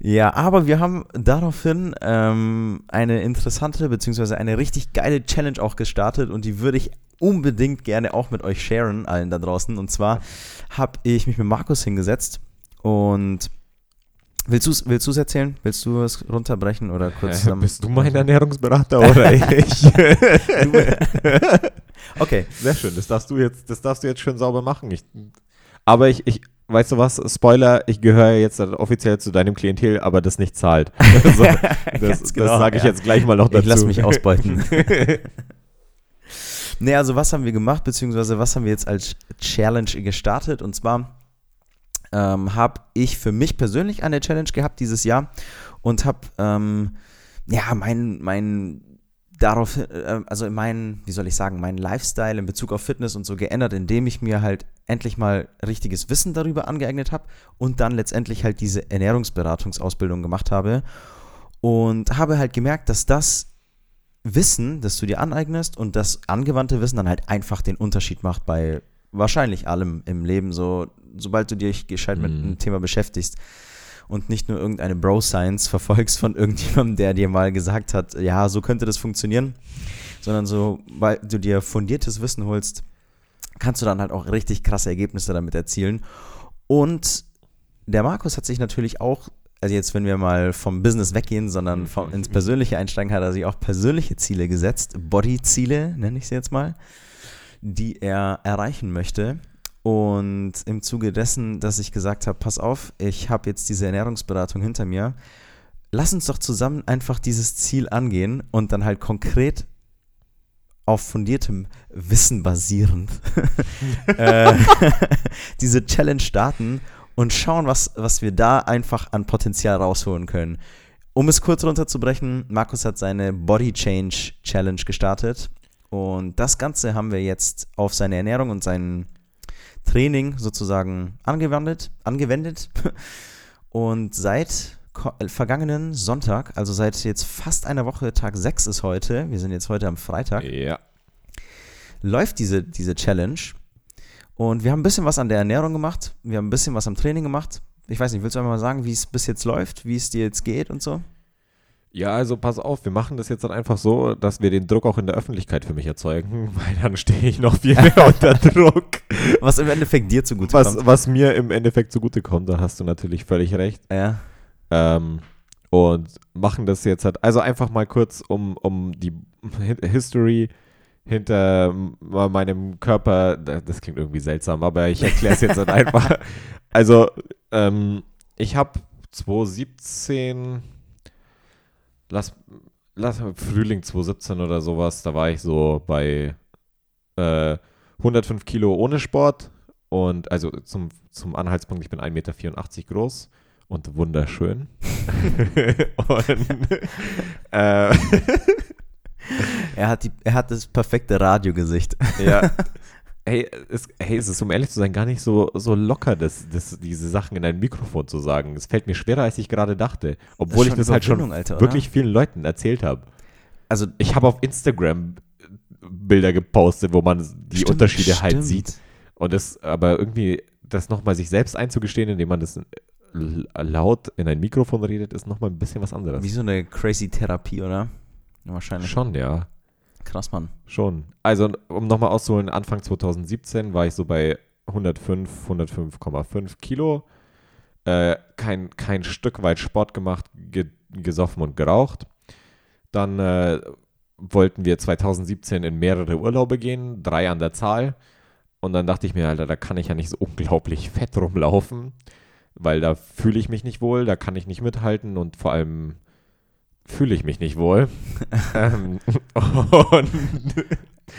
[SPEAKER 1] ja, aber wir haben daraufhin ähm, eine interessante, beziehungsweise eine richtig geile Challenge auch gestartet und die würde ich unbedingt gerne auch mit euch sharen, allen da draußen. Und zwar habe ich mich mit Markus hingesetzt und willst du es willst du's erzählen? Willst du es runterbrechen oder kurz
[SPEAKER 2] Äh,
[SPEAKER 1] zusammen?
[SPEAKER 2] bist du mein Ernährungsberater oder ich?
[SPEAKER 1] Okay.
[SPEAKER 2] Sehr schön, das darfst du jetzt, das darfst du jetzt schön sauber machen. Ich, aber ich, ich, weißt du was, Spoiler, ich gehöre jetzt offiziell zu deinem Klientel, aber das nicht zahlt. Also, das
[SPEAKER 1] genau,
[SPEAKER 2] das sage ich
[SPEAKER 1] ja.
[SPEAKER 2] jetzt gleich mal noch dazu.
[SPEAKER 1] Ich lasse mich ausbeuten. nee, also was haben wir gemacht, beziehungsweise was haben wir jetzt als Challenge gestartet? Und zwar ähm, habe ich für mich persönlich eine Challenge gehabt dieses Jahr und habe ähm, ja mein, mein darauf, äh, also in meinen, wie soll ich sagen, meinen Lifestyle in Bezug auf Fitness und so geändert, indem ich mir halt endlich mal richtiges Wissen darüber angeeignet habe und dann letztendlich halt diese Ernährungsberatungsausbildung gemacht habe und habe halt gemerkt, dass das Wissen, das du dir aneignest und das angewandte Wissen dann halt einfach den Unterschied macht bei wahrscheinlich allem im Leben, so sobald du dich gescheit mit
[SPEAKER 2] Mhm.
[SPEAKER 1] einem Thema beschäftigst und nicht nur irgendeine Bro-Science verfolgst von irgendjemandem, der dir mal gesagt hat, ja, so könnte das funktionieren, sondern so, weil du dir fundiertes Wissen holst, kannst du dann halt auch richtig krasse Ergebnisse damit erzielen. Und der Markus hat sich natürlich auch, also jetzt, wenn wir mal vom Business weggehen, sondern vom, ins Persönliche einsteigen, hat er sich auch persönliche Ziele gesetzt, Body-Ziele, nenne ich sie jetzt mal, die er erreichen möchte. Und im Zuge dessen, dass ich gesagt habe, pass auf, ich habe jetzt diese Ernährungsberatung hinter mir, lass uns doch zusammen einfach dieses Ziel angehen und dann halt konkret auf fundiertem Wissen basierend äh, diese Challenge starten und schauen, was, was wir da einfach an Potenzial rausholen können. Um es kurz runterzubrechen, Markus hat seine Body Change Challenge gestartet und das Ganze haben wir jetzt auf seine Ernährung und sein Training sozusagen angewendet, angewendet. Und seit äh, vergangenen Sonntag, also seit jetzt fast einer Woche, Tag 6 ist heute, wir sind jetzt heute am Freitag,
[SPEAKER 2] Ja.
[SPEAKER 1] läuft diese, diese Challenge. Und wir haben ein bisschen was an der Ernährung gemacht. Wir haben ein bisschen was am Training gemacht. Ich weiß nicht, willst du einfach mal sagen, wie es bis jetzt läuft, wie es dir jetzt geht und so?
[SPEAKER 2] Ja, also pass auf, wir machen das jetzt dann einfach so, dass wir den Druck auch in der Öffentlichkeit für mich erzeugen, weil dann stehe ich noch viel mehr unter Druck.
[SPEAKER 1] Was im Endeffekt dir zugute
[SPEAKER 2] Was,
[SPEAKER 1] kommt.
[SPEAKER 2] was mir im Endeffekt zugutekommt, da hast du natürlich völlig recht.
[SPEAKER 1] Ja,
[SPEAKER 2] Ähm, und machen das jetzt halt, also einfach mal kurz um, um die Hi- History hinter meinem Körper, da- das klingt irgendwie seltsam, aber ich erkläre es jetzt halt einfach. Also, ähm, ich habe 2017, lass, lass Frühling 2017 oder sowas, da war ich so bei äh, 105 Kilo ohne Sport und also zum, zum Anhaltspunkt, ich bin 1,84 Meter groß und wunderschön. und äh,
[SPEAKER 1] er hat, die, er hat das perfekte Radiogesicht.
[SPEAKER 2] ja. Hey es, hey, es ist, um ehrlich zu sein, gar nicht so, so locker, das, das, diese Sachen in ein Mikrofon zu sagen. Es fällt mir schwerer, als ich gerade dachte. Obwohl ich das halt schon
[SPEAKER 1] Alter,
[SPEAKER 2] wirklich vielen Leuten erzählt habe.
[SPEAKER 1] Also,
[SPEAKER 2] Ich habe auf Instagram Bilder gepostet, wo man die
[SPEAKER 1] stimmt,
[SPEAKER 2] Unterschiede halt
[SPEAKER 1] stimmt.
[SPEAKER 2] sieht. Und das, aber irgendwie, das nochmal sich selbst einzugestehen, indem man das laut in ein Mikrofon redet, ist nochmal ein bisschen was anderes.
[SPEAKER 1] Wie so eine crazy Therapie, oder? Wahrscheinlich.
[SPEAKER 2] Schon, ja.
[SPEAKER 1] Krass, Mann.
[SPEAKER 2] Schon. Also, um nochmal auszuholen, Anfang 2017 war ich so bei 105, 105,5 Kilo. Äh, kein, kein Stück weit Sport gemacht, ge gesoffen und geraucht. Dann äh, wollten wir 2017 in mehrere Urlaube gehen, drei an der Zahl. Und dann dachte ich mir, Alter, da kann ich ja nicht so unglaublich fett rumlaufen, weil da fühle ich mich nicht wohl, da kann ich nicht mithalten und vor allem fühle ich mich nicht wohl. ähm,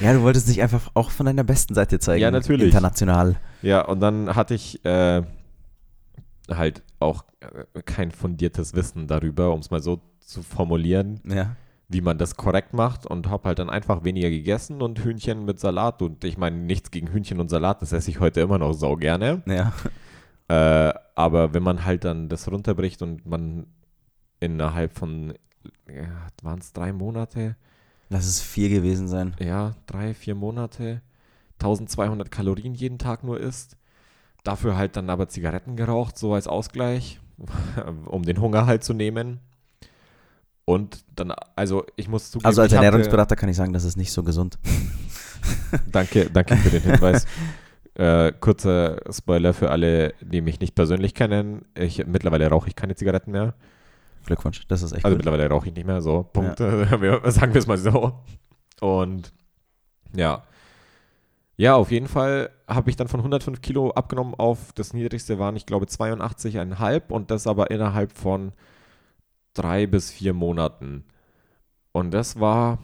[SPEAKER 1] Ja, du wolltest dich einfach auch von deiner besten Seite zeigen.
[SPEAKER 2] Ja, natürlich.
[SPEAKER 1] International.
[SPEAKER 2] Ja, und dann hatte ich äh, halt auch äh, kein fundiertes Wissen darüber, um es mal so zu formulieren,
[SPEAKER 1] Ja.
[SPEAKER 2] wie man das korrekt macht und habe halt dann einfach weniger gegessen und Hühnchen mit Salat. Und ich meine, nichts gegen Hühnchen und Salat, das esse ich heute immer noch sau gerne.
[SPEAKER 1] Ja.
[SPEAKER 2] Äh, aber wenn man halt dann das runterbricht und man innerhalb von, waren es drei Monate?
[SPEAKER 1] Lass es vier gewesen sein.
[SPEAKER 2] ja, drei, vier Monate 1200 Kalorien jeden Tag nur isst. Dafür halt dann aber Zigaretten geraucht, so als Ausgleich, um den Hunger halt zu nehmen. Und dann, also ich muss zugeben,
[SPEAKER 1] Also als
[SPEAKER 2] ich hatte-
[SPEAKER 1] Ernährungsberater kann ich sagen, das ist nicht so gesund.
[SPEAKER 2] Danke, danke für den Hinweis. äh, kurzer Spoiler für alle, die mich nicht persönlich kennen. Ich, mittlerweile rauche ich keine Zigaretten mehr.
[SPEAKER 1] Glückwunsch, das ist echt
[SPEAKER 2] Also
[SPEAKER 1] gut.
[SPEAKER 2] mittlerweile rauche ich nicht mehr, so, Punkt. Wir, sagen wir es mal so. Und ja. Ja, auf jeden Fall habe ich dann von 105 Kilo abgenommen auf das niedrigste waren, ich glaube, 82,5 und das aber innerhalb von drei bis vier Monaten. Und das war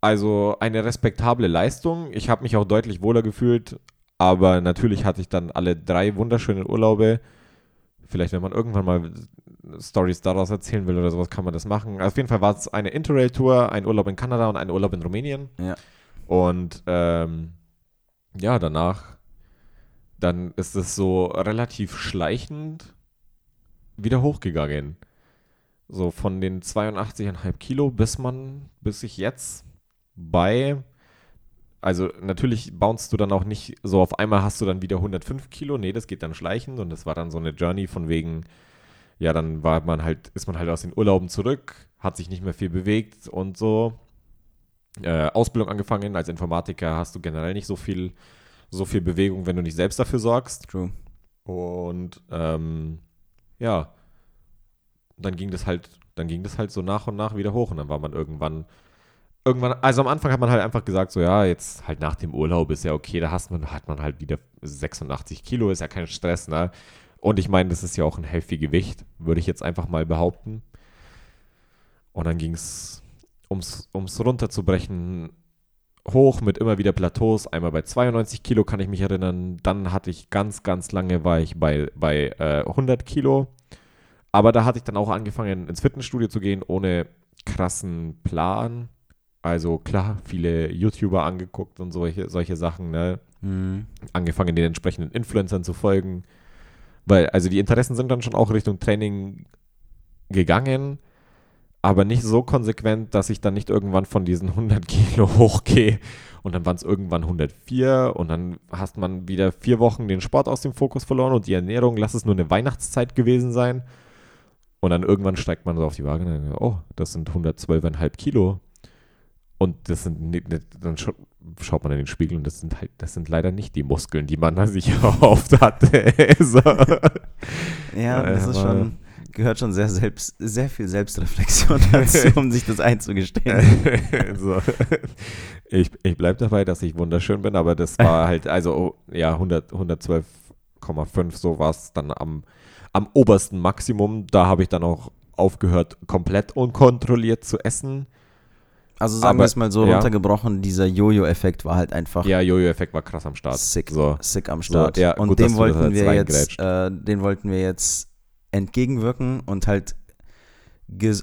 [SPEAKER 2] also eine respektable Leistung. Ich habe mich auch deutlich wohler gefühlt, aber natürlich hatte ich dann alle drei wunderschöne Urlaube vielleicht, wenn man irgendwann mal Stories daraus erzählen will oder sowas, kann man das machen. Also auf jeden Fall war es eine Interrail-Tour, ein Urlaub in Kanada und ein Urlaub in Rumänien.
[SPEAKER 1] Ja.
[SPEAKER 2] Und ähm, ja, danach, dann ist es so relativ schleichend wieder hochgegangen. So von den 82,5 Kilo bis man, bis ich jetzt bei, also natürlich bounst du dann auch nicht so auf einmal hast du dann wieder 105 Kilo. Nee, das geht dann schleichend und das war dann so eine Journey von wegen, ja, dann war man halt, ist man halt aus den Urlauben zurück, hat sich nicht mehr viel bewegt und so. Äh, Ausbildung angefangen. Als Informatiker hast du generell nicht so viel, so viel Bewegung, wenn du nicht selbst dafür sorgst.
[SPEAKER 1] True.
[SPEAKER 2] Und ähm, ja, dann ging das halt, dann ging das halt so nach und nach wieder hoch und dann war man irgendwann, irgendwann, also am Anfang hat man halt einfach gesagt, so ja, jetzt halt nach dem Urlaub ist ja okay, da hast man, hat man halt wieder 86 Kilo, ist ja kein Stress, ne? Und ich meine, das ist ja auch ein healthy Gewicht, würde ich jetzt einfach mal behaupten. Und dann ging es, ums, ums runterzubrechen, hoch mit immer wieder Plateaus. Einmal bei 92 Kilo kann ich mich erinnern. Dann hatte ich ganz, ganz lange, war ich bei, bei äh, 100 Kilo. Aber da hatte ich dann auch angefangen, ins Fitnessstudio zu gehen, ohne krassen Plan. Also klar, viele YouTuber angeguckt und solche, solche Sachen, ne?
[SPEAKER 1] Mhm.
[SPEAKER 2] Angefangen, den entsprechenden Influencern zu folgen. Weil, also die Interessen sind dann schon auch Richtung Training gegangen, aber nicht so konsequent, dass ich dann nicht irgendwann von diesen 100 Kilo hochgehe und dann waren es irgendwann 104 und dann hast man wieder vier Wochen den Sport aus dem Fokus verloren und die Ernährung, lass es nur eine Weihnachtszeit gewesen sein. Und dann irgendwann steigt man so auf die Waage und dann, oh, das sind 112,5 Kilo. Und das sind, dann scha schaut man in den Spiegel und das sind halt, das sind leider nicht die Muskeln, die man sich erhofft hatte. so.
[SPEAKER 1] Ja, das ist schon, gehört schon sehr, selbst, sehr viel Selbstreflexion dazu, um sich das einzugestehen.
[SPEAKER 2] so. Ich, ich bleibe dabei, dass ich wunderschön bin, aber das war halt, also oh, ja, 100, 112,5, so war es dann am, am obersten Maximum. Da habe ich dann auch aufgehört, komplett unkontrolliert zu essen.
[SPEAKER 1] Also sagen wir es mal so
[SPEAKER 2] ja.
[SPEAKER 1] runtergebrochen, dieser Jojo-Effekt war halt einfach
[SPEAKER 2] Ja, Jojo-Effekt war krass am Start.
[SPEAKER 1] sick,
[SPEAKER 2] So.
[SPEAKER 1] sick am
[SPEAKER 2] So,
[SPEAKER 1] Start.
[SPEAKER 2] ja,
[SPEAKER 1] und
[SPEAKER 2] gut,
[SPEAKER 1] dem wollten wir jetzt, äh, den wollten wir jetzt entgegenwirken und halt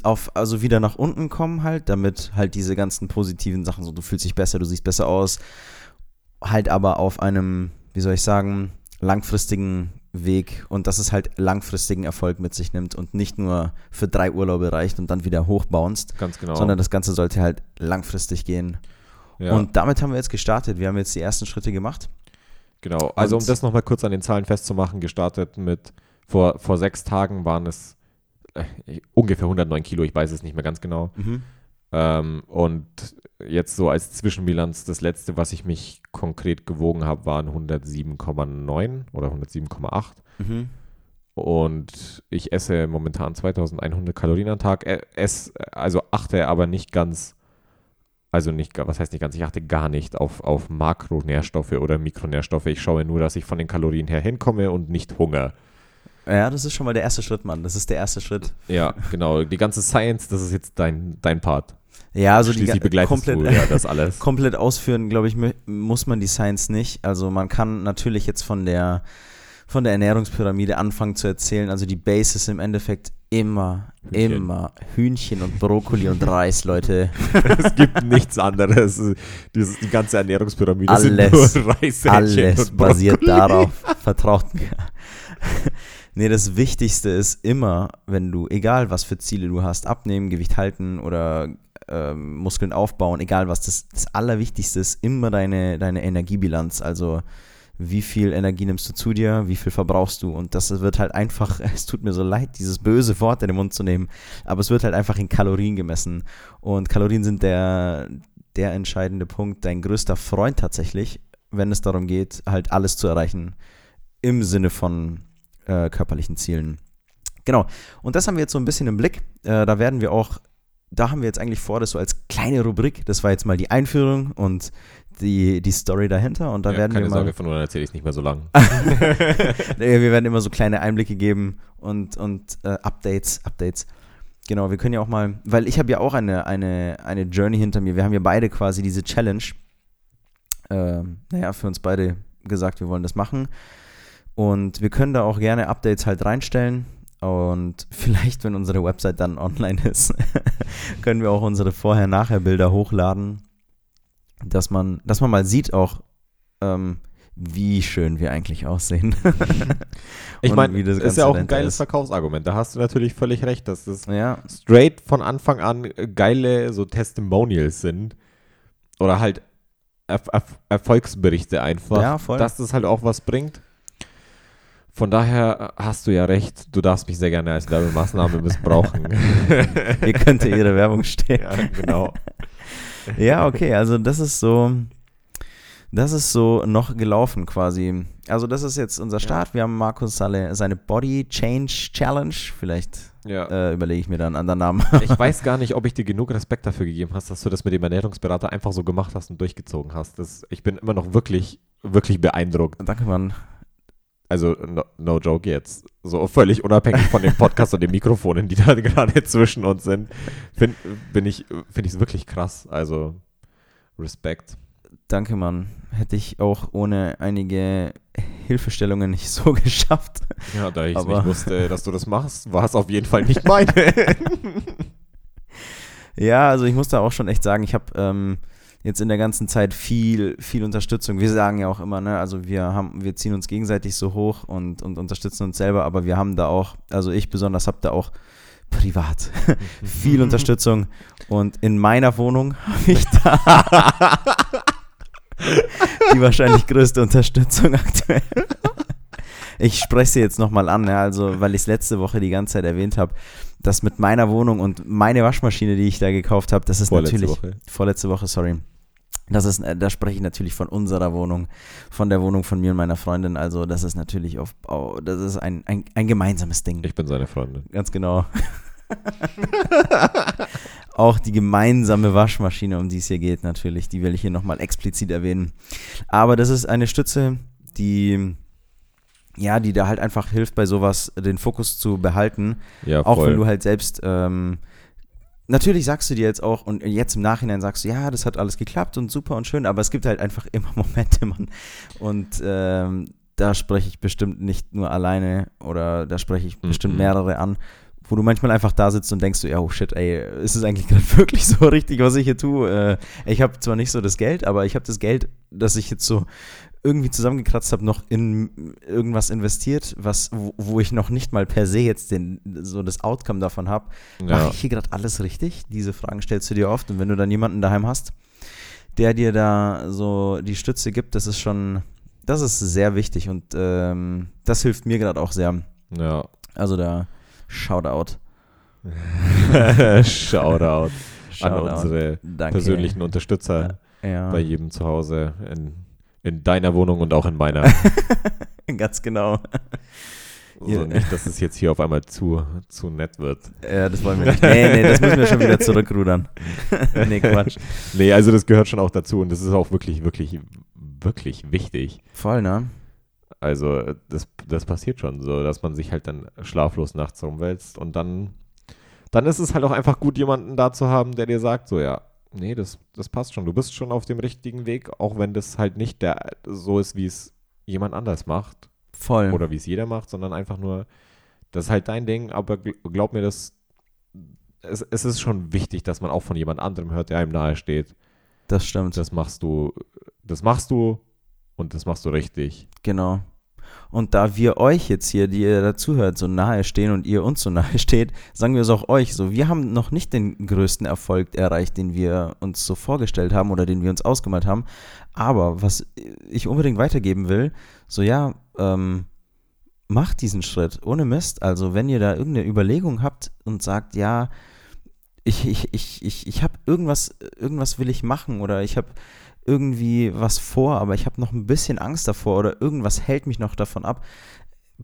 [SPEAKER 1] auf, also wieder nach unten kommen halt, damit halt diese ganzen positiven Sachen, so du fühlst dich besser, du siehst besser aus, halt aber auf einem, wie soll ich sagen, langfristigen Weg und dass es halt langfristigen Erfolg mit sich nimmt und nicht nur für drei Urlaube reicht und dann wieder hochbounst,
[SPEAKER 2] Ganz genau.
[SPEAKER 1] sondern das Ganze sollte halt langfristig gehen.
[SPEAKER 2] ja,
[SPEAKER 1] Und damit haben wir jetzt gestartet. Wir haben jetzt die ersten Schritte gemacht.
[SPEAKER 2] genau. Also um
[SPEAKER 1] und-
[SPEAKER 2] das nochmal kurz an den Zahlen festzumachen, gestartet mit, vor, vor sechs Tagen waren es äh, ungefähr 109 Kilo, ich weiß es nicht mehr ganz genau. Ähm, und jetzt so als Zwischenbilanz, das letzte, was ich mich konkret gewogen habe, waren 107,9 oder 107,8.
[SPEAKER 1] Mhm.
[SPEAKER 2] Und ich esse momentan 2100 Kalorien am Tag. Ess, also achte aber nicht ganz, also nicht, was heißt nicht ganz, ich achte gar nicht auf, auf Makronährstoffe oder Mikronährstoffe. Ich schaue nur, dass ich von den Kalorien her hinkomme und nicht Hunger.
[SPEAKER 1] Ja, das ist schon mal der erste Schritt, Mann. Das ist der erste Schritt.
[SPEAKER 2] Ja, genau. Die ganze Science, das ist jetzt dein, dein Part.
[SPEAKER 1] Ja, also die
[SPEAKER 2] Schließlich
[SPEAKER 1] komplett,
[SPEAKER 2] du ja das alles.
[SPEAKER 1] komplett ausführen, glaube ich, muss man die Science nicht. Also man kann natürlich jetzt von der von der Ernährungspyramide anfangen zu erzählen. Also die Base ist im Endeffekt immer,
[SPEAKER 2] Hühnchen.
[SPEAKER 1] immer Hühnchen und Brokkoli und Reis, Leute.
[SPEAKER 2] es gibt nichts anderes. Dieses, die ganze Ernährungspyramide
[SPEAKER 1] Alles.
[SPEAKER 2] sind nur Reishähnchen
[SPEAKER 1] Alles
[SPEAKER 2] und
[SPEAKER 1] basiert darauf. Vertraut mir. nee, das Wichtigste ist immer, wenn du, egal was für Ziele du hast, abnehmen, Gewicht halten oder ähm, Muskeln aufbauen, egal was, das, das Allerwichtigste ist immer deine, deine Energiebilanz. Also wie viel Energie nimmst du zu dir, wie viel verbrauchst du und das wird halt einfach, es tut mir so leid, dieses böse Wort in den Mund zu nehmen, aber es wird halt einfach in Kalorien gemessen und Kalorien sind der, der entscheidende Punkt, dein größter Freund tatsächlich, wenn es darum geht, halt alles zu erreichen im Sinne von äh, körperlichen Zielen. Genau, und das haben wir jetzt so ein bisschen im Blick, äh, da werden wir auch da haben wir jetzt eigentlich vor, das so als kleine Rubrik, das war jetzt mal die Einführung und die, die Story dahinter und da
[SPEAKER 2] Ja,
[SPEAKER 1] werden
[SPEAKER 2] keine
[SPEAKER 1] wir mal
[SPEAKER 2] Sorge, von nun erzähle ich nicht mehr so lang.
[SPEAKER 1] Wir werden immer so kleine Einblicke geben und, und äh, Updates, Updates. Genau, wir können ja auch mal, weil ich habe ja auch eine, eine, eine Journey hinter mir. Wir haben ja beide quasi diese Challenge, ähm, naja, für uns beide gesagt, wir wollen das machen. Und wir können da auch gerne Updates halt reinstellen. Und vielleicht, wenn unsere Website dann online ist, können wir auch unsere Vorher-Nachher-Bilder hochladen, dass man, dass man mal sieht auch, ähm, wie schön wir eigentlich aussehen.
[SPEAKER 2] Ich meine,
[SPEAKER 1] das
[SPEAKER 2] ist ja auch ein geiles
[SPEAKER 1] ist.
[SPEAKER 2] Verkaufsargument. Da hast du natürlich völlig recht, dass das
[SPEAKER 1] Ja,
[SPEAKER 2] straight von Anfang an geile so Testimonials sind. Oder halt Erf Erf Erfolgsberichte einfach.
[SPEAKER 1] Ja.
[SPEAKER 2] Dass das halt auch was bringt. Von daher hast du ja recht, du darfst mich sehr gerne als Werbemaßnahme missbrauchen.
[SPEAKER 1] hier könnte ihre Werbung stehen.
[SPEAKER 2] ja, genau.
[SPEAKER 1] Ja, okay, also das ist so, das ist so noch gelaufen quasi. Also das ist jetzt unser Start. Wir haben Markus seine, seine Body Change Challenge. Vielleicht
[SPEAKER 2] Ja.
[SPEAKER 1] äh, überlege ich mir da einen anderen Namen.
[SPEAKER 2] Ich weiß gar nicht, ob ich dir genug Respekt dafür gegeben hast, dass du das mit dem Ernährungsberater einfach so gemacht hast und durchgezogen hast. Das, ich bin immer noch wirklich, wirklich beeindruckt.
[SPEAKER 1] Danke, Mann.
[SPEAKER 2] Also, no, no joke jetzt. So völlig unabhängig von dem Podcast und den Mikrofonen, die da gerade zwischen uns sind, find, finde ich es wirklich krass. Also, Respekt.
[SPEAKER 1] Danke, Mann. Hätte ich auch ohne einige Hilfestellungen nicht so geschafft.
[SPEAKER 2] Ja, da ich
[SPEAKER 1] Aber-
[SPEAKER 2] nicht wusste, dass du das machst, war es auf jeden Fall nicht meine.
[SPEAKER 1] Ja, also ich muss da auch schon echt sagen, ich habe ähm, jetzt in der ganzen Zeit viel, viel Unterstützung. Wir sagen ja auch immer, ne, also wir haben, wir ziehen uns gegenseitig so hoch und, und unterstützen uns selber, aber wir haben da auch, also ich besonders habe da auch privat viel Unterstützung und in meiner Wohnung habe ich da die wahrscheinlich größte Unterstützung aktuell. Ich spreche sie jetzt nochmal an, ja, also weil ich es letzte Woche die ganze Zeit erwähnt habe, dass mit meiner Wohnung und meine Waschmaschine, die ich da gekauft habe, das ist
[SPEAKER 2] Vorletzte
[SPEAKER 1] natürlich
[SPEAKER 2] Woche.
[SPEAKER 1] vorletzte Woche, sorry. Das ist, äh, da spreche ich natürlich von unserer Wohnung, von der Wohnung von mir und meiner Freundin. Also das ist natürlich auf, au- das ist ein, ein, ein gemeinsames Ding.
[SPEAKER 2] Ich bin seine Freundin.
[SPEAKER 1] Ganz genau. Auch die gemeinsame Waschmaschine, um die es hier geht, natürlich, die will ich hier nochmal explizit erwähnen. Aber das ist eine Stütze, die, ja, die da halt einfach hilft, bei sowas den Fokus zu behalten.
[SPEAKER 2] Ja,
[SPEAKER 1] Auch
[SPEAKER 2] voll.
[SPEAKER 1] wenn du halt selbst, ähm, natürlich sagst du dir jetzt auch, und jetzt im Nachhinein sagst du, ja, das hat alles geklappt und super und schön, aber es gibt halt einfach immer Momente, Mann. Und ähm, da spreche ich bestimmt nicht nur alleine oder da spreche ich bestimmt
[SPEAKER 2] Mhm.
[SPEAKER 1] mehrere an, wo du manchmal einfach da sitzt und denkst so, ja, oh shit, ey, ist es eigentlich gerade wirklich so richtig, was ich hier tue? Äh, ich habe zwar nicht so das Geld, aber ich habe das Geld, das ich jetzt so irgendwie zusammengekratzt habe, noch in irgendwas investiert, was, wo, wo ich noch nicht mal per se jetzt den, so das Outcome davon habe. Mache
[SPEAKER 2] ja.
[SPEAKER 1] ich hier gerade alles richtig? Diese Fragen stellst du dir oft. Und wenn du dann jemanden daheim hast, der dir da so die Stütze gibt, das ist schon, das ist sehr wichtig und ähm, das hilft mir gerade auch sehr.
[SPEAKER 2] ja.
[SPEAKER 1] Also da Shoutout.
[SPEAKER 2] Shoutout an unsere
[SPEAKER 1] Danke.
[SPEAKER 2] persönlichen Unterstützer
[SPEAKER 1] Ja,
[SPEAKER 2] bei jedem zu Hause in, in deiner Wohnung und auch in meiner.
[SPEAKER 1] ganz genau.
[SPEAKER 2] So
[SPEAKER 1] Ja.
[SPEAKER 2] nicht, dass es jetzt hier auf einmal zu, zu nett wird.
[SPEAKER 1] Ja, das wollen wir nicht. Nee, nee, das müssen wir schon wieder zurückrudern. nee, Quatsch.
[SPEAKER 2] Nee, also das gehört schon auch dazu und das ist auch wirklich, wirklich, wirklich wichtig.
[SPEAKER 1] Voll, ne?
[SPEAKER 2] Also das, das passiert schon so, dass man sich halt dann schlaflos nachts rumwälzt und dann, dann ist es halt auch einfach gut, jemanden da zu haben, der dir sagt, so ja, nee, das, das passt schon, du bist schon auf dem richtigen Weg, auch wenn das halt nicht der so ist, wie es jemand anders macht
[SPEAKER 1] Voll.
[SPEAKER 2] oder wie es jeder macht, sondern einfach nur, das ist halt dein Ding, aber gl- glaub mir, das, es, es ist schon wichtig, dass man auch von jemand anderem hört, der einem nahe steht.
[SPEAKER 1] das stimmt.
[SPEAKER 2] Das machst du, das machst du und das machst du richtig.
[SPEAKER 1] Genau. Und da wir euch jetzt hier, die ihr dazuhört, so nahe stehen und ihr uns so nahe steht, sagen wir es auch euch so. Wir haben noch nicht den größten Erfolg erreicht, den wir uns so vorgestellt haben oder den wir uns ausgemalt haben. Aber was ich unbedingt weitergeben will, so ja, ähm, macht diesen Schritt ohne Mist. Also wenn ihr da irgendeine Überlegung habt und sagt, ja, ich, ich, ich, ich, ich habe irgendwas, irgendwas will ich machen oder ich habe irgendwie was vor, aber ich habe noch ein bisschen Angst davor oder irgendwas hält mich noch davon ab,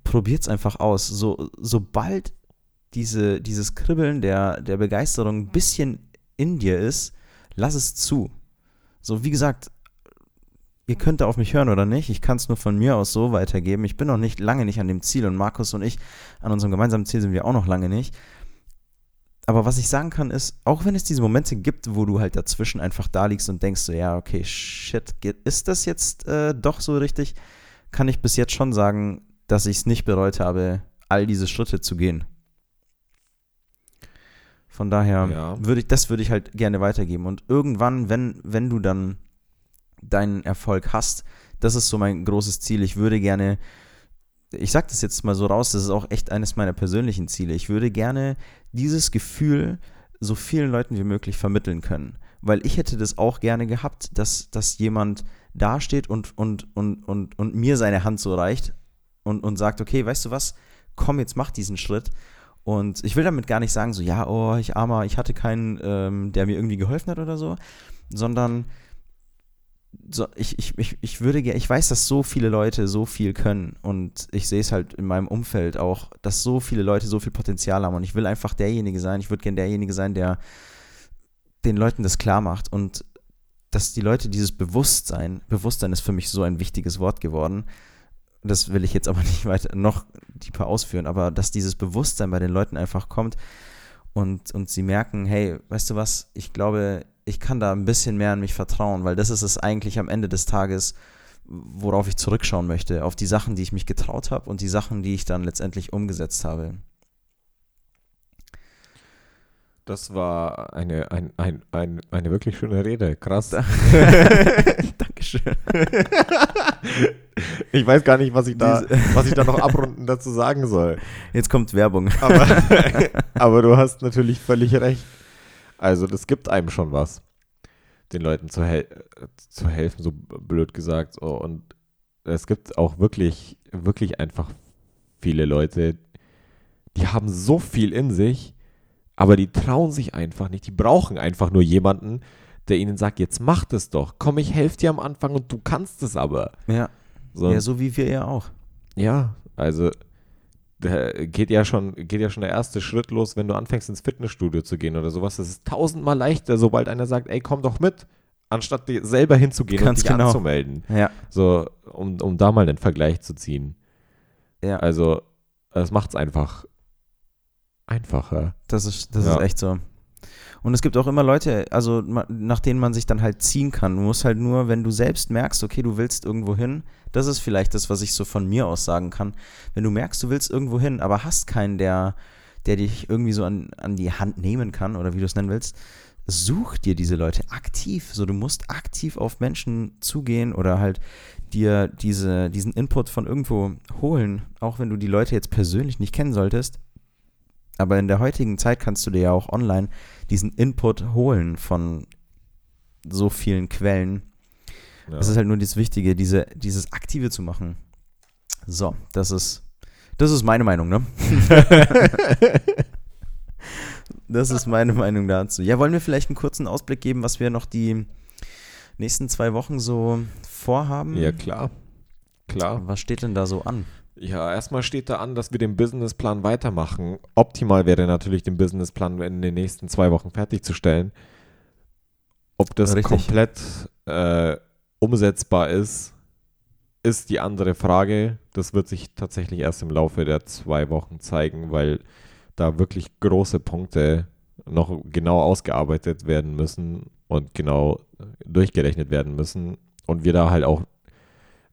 [SPEAKER 1] probiert es einfach aus. So, sobald diese, dieses Kribbeln der, der Begeisterung ein bisschen in dir ist, lass es zu. So, wie gesagt, ihr könnt da auf mich hören oder nicht. Ich kann es nur von mir aus so weitergeben. Ich bin noch nicht lange nicht an dem Ziel und Markus und ich an unserem gemeinsamen Ziel sind wir auch noch lange nicht. Aber was ich sagen kann ist, auch wenn es diese Momente gibt, wo du halt dazwischen einfach da liegst und denkst so, ja, okay, shit, ist das jetzt äh, doch so richtig, kann ich bis jetzt schon sagen, dass ich es nicht bereut habe, all diese Schritte zu gehen. Von daher
[SPEAKER 2] Ja.
[SPEAKER 1] würde ich, das würde ich halt gerne weitergeben. Und irgendwann, wenn, wenn du dann deinen Erfolg hast, das ist so mein großes Ziel. Ich würde gerne, ich sag das jetzt mal so raus, das ist auch echt eines meiner persönlichen Ziele. Ich würde gerne dieses Gefühl so vielen Leuten wie möglich vermitteln können. Weil ich hätte das auch gerne gehabt, dass, dass jemand dasteht und, und, und, und, und mir seine Hand so reicht und, und sagt, okay, weißt du was, komm, jetzt mach diesen Schritt. Und ich will damit gar nicht sagen, so, ja, oh, ich armer, ich hatte keinen, ähm, der mir irgendwie geholfen hat oder so, sondern so, ich, ich, ich, ich würde ich weiß, dass so viele Leute so viel können und ich sehe es halt in meinem Umfeld auch, dass so viele Leute so viel Potenzial haben und ich will einfach derjenige sein, ich würde gerne derjenige sein, der den Leuten das klar macht und dass die Leute dieses Bewusstsein, Bewusstsein ist für mich so ein wichtiges Wort geworden, das will ich jetzt aber nicht weiter noch tiefer ausführen, aber dass dieses Bewusstsein bei den Leuten einfach kommt und, und sie merken, hey, weißt du was, ich glaube, ich kann da ein bisschen mehr an mich vertrauen, weil das ist es eigentlich am Ende des Tages, worauf ich zurückschauen möchte, auf die Sachen, die ich mich getraut habe und die Sachen, die ich dann letztendlich umgesetzt habe.
[SPEAKER 2] Das war eine, ein, ein, ein, eine wirklich schöne Rede. Krass.
[SPEAKER 1] Dankeschön.
[SPEAKER 2] Ich weiß gar nicht, was ich da, was ich da noch abrunden dazu sagen soll.
[SPEAKER 1] Jetzt kommt Werbung.
[SPEAKER 2] Aber, aber du hast natürlich völlig recht. Also, das gibt einem schon was, den Leuten zu, hel zu helfen, so blöd gesagt. So. Und es gibt auch wirklich, wirklich einfach viele Leute, die haben so viel in sich, aber die trauen sich einfach nicht. Die brauchen einfach nur jemanden, der ihnen sagt, jetzt mach das doch. Komm, ich helfe dir am Anfang und du kannst es aber.
[SPEAKER 1] Ja.
[SPEAKER 2] So,
[SPEAKER 1] ja, so wie wir ja auch.
[SPEAKER 2] ja, also geht ja schon, geht ja schon der erste Schritt los, wenn du anfängst ins Fitnessstudio zu gehen oder sowas. Das ist tausendmal leichter, sobald einer sagt, ey, komm doch mit, anstatt dir selber hinzugehen
[SPEAKER 1] Ganz
[SPEAKER 2] und dich
[SPEAKER 1] genau.
[SPEAKER 2] anzumelden.
[SPEAKER 1] Ja,
[SPEAKER 2] So, um, um da mal einen Vergleich zu ziehen.
[SPEAKER 1] ja.
[SPEAKER 2] Also, es macht es einfach einfacher.
[SPEAKER 1] Das ist, das
[SPEAKER 2] Ja.
[SPEAKER 1] ist echt so. Und es gibt auch immer Leute, also nach denen man sich dann halt ziehen kann. Du musst halt nur, wenn du selbst merkst, okay, du willst irgendwo hin, das ist vielleicht das, was ich so von mir aus sagen kann. Wenn du merkst, du willst irgendwo hin, aber hast keinen, der, der dich irgendwie so an, an die Hand nehmen kann oder wie du es nennen willst, such dir diese Leute aktiv. So, du musst aktiv auf Menschen zugehen oder halt dir diese, diesen Input von irgendwo holen, auch wenn du die Leute jetzt persönlich nicht kennen solltest. Aber in der heutigen Zeit kannst du dir ja auch online diesen Input holen von so vielen Quellen.
[SPEAKER 2] Ja.
[SPEAKER 1] Es ist halt nur das Wichtige, diese, dieses Aktive zu machen. So, das ist, das ist meine Meinung, ne? das ist meine Meinung dazu. Ja, wollen wir vielleicht einen kurzen Ausblick geben, was wir noch die nächsten zwei Wochen so vorhaben?
[SPEAKER 2] ja, klar. Klar.
[SPEAKER 1] Was steht denn da so an?
[SPEAKER 2] Ja, erstmal steht da an, dass wir den Businessplan weitermachen. Optimal wäre natürlich, den Businessplan in den nächsten zwei Wochen fertigzustellen. Ob das
[SPEAKER 1] Richtig.
[SPEAKER 2] komplett äh, umsetzbar ist, ist die andere Frage. Das wird sich tatsächlich erst im Laufe der zwei Wochen zeigen, weil da wirklich große Punkte noch genau ausgearbeitet werden müssen und genau durchgerechnet werden müssen. Und wir da halt auch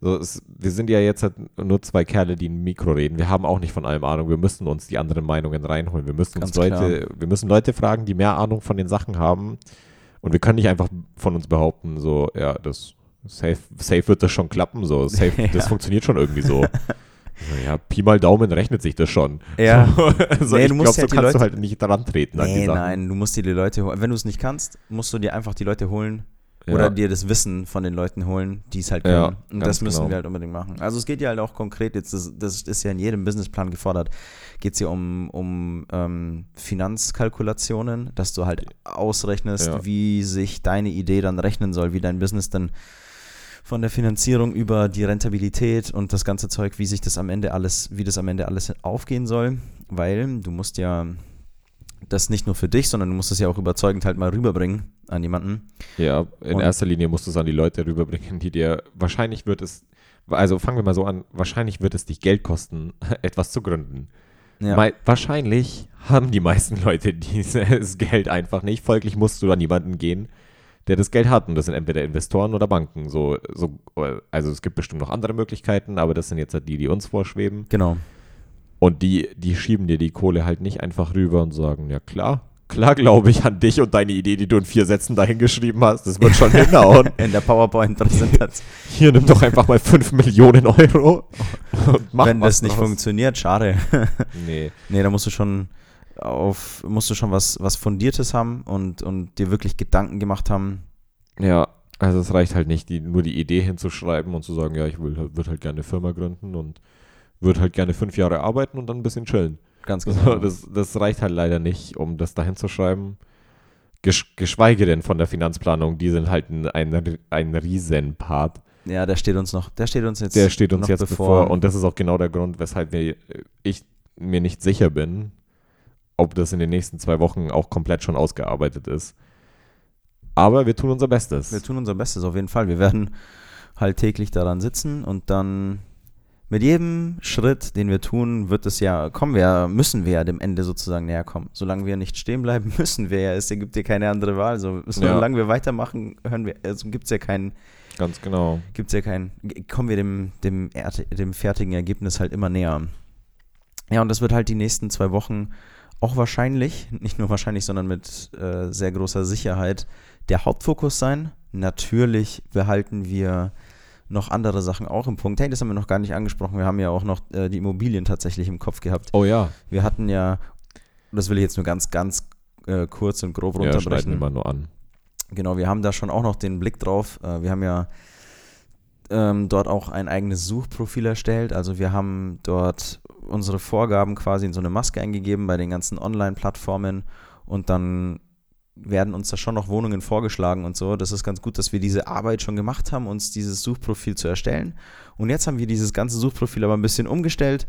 [SPEAKER 2] so, es, wir sind ja jetzt halt nur zwei Kerle, die ein Mikro reden. Wir haben auch nicht von allem Ahnung. Wir müssen uns die anderen Meinungen reinholen. Wir müssen uns Leute, wir müssen Leute fragen, die mehr Ahnung von den Sachen haben. Und wir können nicht einfach von uns behaupten, so, ja, das safe, safe wird das schon klappen, so, safe,
[SPEAKER 1] Ja.
[SPEAKER 2] das funktioniert schon irgendwie so. Ja, Pi mal Daumen rechnet sich das schon.
[SPEAKER 1] Ja.
[SPEAKER 2] so,
[SPEAKER 1] Nee,
[SPEAKER 2] ich glaube, so
[SPEAKER 1] halt
[SPEAKER 2] kannst
[SPEAKER 1] Leute-
[SPEAKER 2] du halt nicht dran treten
[SPEAKER 1] Nee, nein, du musst dir die Leute holen. Wenn du es nicht kannst, musst du dir einfach die Leute holen oder
[SPEAKER 2] Ja.
[SPEAKER 1] dir das Wissen von den Leuten holen, die es halt
[SPEAKER 2] Ja,
[SPEAKER 1] können. Und
[SPEAKER 2] ganz
[SPEAKER 1] das müssen
[SPEAKER 2] genau.
[SPEAKER 1] wir halt unbedingt machen. Also es geht ja halt auch konkret, jetzt das, das ist ja in jedem Businessplan gefordert, geht es ja um, um ähm, Finanzkalkulationen, dass du halt ausrechnest,
[SPEAKER 2] Ja.
[SPEAKER 1] wie sich deine Idee dann rechnen soll, wie dein Business dann von der Finanzierung über die Rentabilität und das ganze Zeug, wie sich das am Ende alles, wie das am Ende alles aufgehen soll, weil du musst ja das nicht nur für dich, sondern du musst es ja auch überzeugend halt mal rüberbringen an jemanden.
[SPEAKER 2] Ja, in
[SPEAKER 1] Und-
[SPEAKER 2] erster Linie musst du es an die Leute rüberbringen, die dir, wahrscheinlich wird es, also fangen wir mal so an, wahrscheinlich wird es dich Geld kosten, etwas zu gründen.
[SPEAKER 1] Ja.
[SPEAKER 2] Mei- wahrscheinlich haben die meisten Leute dieses Geld einfach nicht. Folglich musst du an jemanden gehen, der das Geld hat. Und das sind entweder Investoren oder Banken. So, so, also es gibt bestimmt noch andere Möglichkeiten, aber das sind jetzt halt die, die uns vorschweben.
[SPEAKER 1] Genau.
[SPEAKER 2] Und die, die schieben dir die Kohle halt nicht einfach rüber und sagen, ja klar, klar glaube ich an dich und deine Idee, die du in vier Sätzen dahin geschrieben hast. Das wird schon hinhauen.
[SPEAKER 1] In der PowerPoint-Präsentation.
[SPEAKER 2] Hier, nimm doch einfach mal 5 Millionen Euro und mach
[SPEAKER 1] Wenn das nicht
[SPEAKER 2] draus.
[SPEAKER 1] funktioniert, schade.
[SPEAKER 2] Nee,
[SPEAKER 1] nee, da musst du schon auf, musst du schon was, was Fundiertes haben und, und dir wirklich Gedanken gemacht haben.
[SPEAKER 2] ja, also es reicht halt nicht, die, nur die Idee hinzuschreiben und zu sagen, ja, ich will, würde halt gerne eine Firma gründen und würde halt gerne fünf Jahre arbeiten und dann ein bisschen chillen.
[SPEAKER 1] Ganz genau.
[SPEAKER 2] das, das reicht halt leider nicht, um das dahin zu schreiben. Gesch geschweige denn von der Finanzplanung, die sind halt ein, ein, ein Riesenpart.
[SPEAKER 1] ja, der steht uns noch, der steht uns jetzt
[SPEAKER 2] Der steht uns
[SPEAKER 1] noch
[SPEAKER 2] jetzt bevor. Und das ist auch genau der Grund, weshalb wir, ich mir nicht sicher bin, ob das in den nächsten zwei Wochen auch komplett schon ausgearbeitet ist. Aber wir tun unser Bestes.
[SPEAKER 1] Wir tun unser Bestes auf jeden Fall. Wir werden halt täglich daran sitzen und dann mit jedem Schritt, den wir tun, wird es ja, kommen wir, ja- müssen wir ja dem Ende sozusagen näher kommen. Solange wir nicht stehen bleiben, müssen wir ja. Es gibt dir keine andere Wahl. So, solange wir weitermachen, hören wir, also gibt es ja keinen,
[SPEAKER 2] Ganz genau.
[SPEAKER 1] gibt's ja keinen, kommen wir dem, dem, dem fertigen Ergebnis halt immer näher. Ja, und das wird halt die nächsten zwei Wochen auch wahrscheinlich, nicht nur wahrscheinlich, sondern mit äh, sehr großer Sicherheit der Hauptfokus sein. Natürlich behalten wir noch andere Sachen auch im Punkt. Hey, das haben wir noch gar nicht angesprochen. Wir haben ja auch noch äh, die Immobilien tatsächlich im Kopf gehabt.
[SPEAKER 2] Oh ja.
[SPEAKER 1] Wir hatten ja, das will ich jetzt nur ganz, ganz äh, kurz und grob
[SPEAKER 2] Ja,
[SPEAKER 1] runterbrechen.
[SPEAKER 2] wir mal nur an.
[SPEAKER 1] Genau, wir haben da schon auch noch den Blick drauf. Äh, wir haben ja ähm, dort auch ein eigenes Suchprofil erstellt. Also wir haben dort unsere Vorgaben quasi in so eine Maske eingegeben bei den ganzen Online-Plattformen und dann werden uns da schon noch Wohnungen vorgeschlagen und so. Das ist ganz gut, dass wir diese Arbeit schon gemacht haben, uns dieses Suchprofil zu erstellen. Und jetzt haben wir dieses ganze Suchprofil aber ein bisschen umgestellt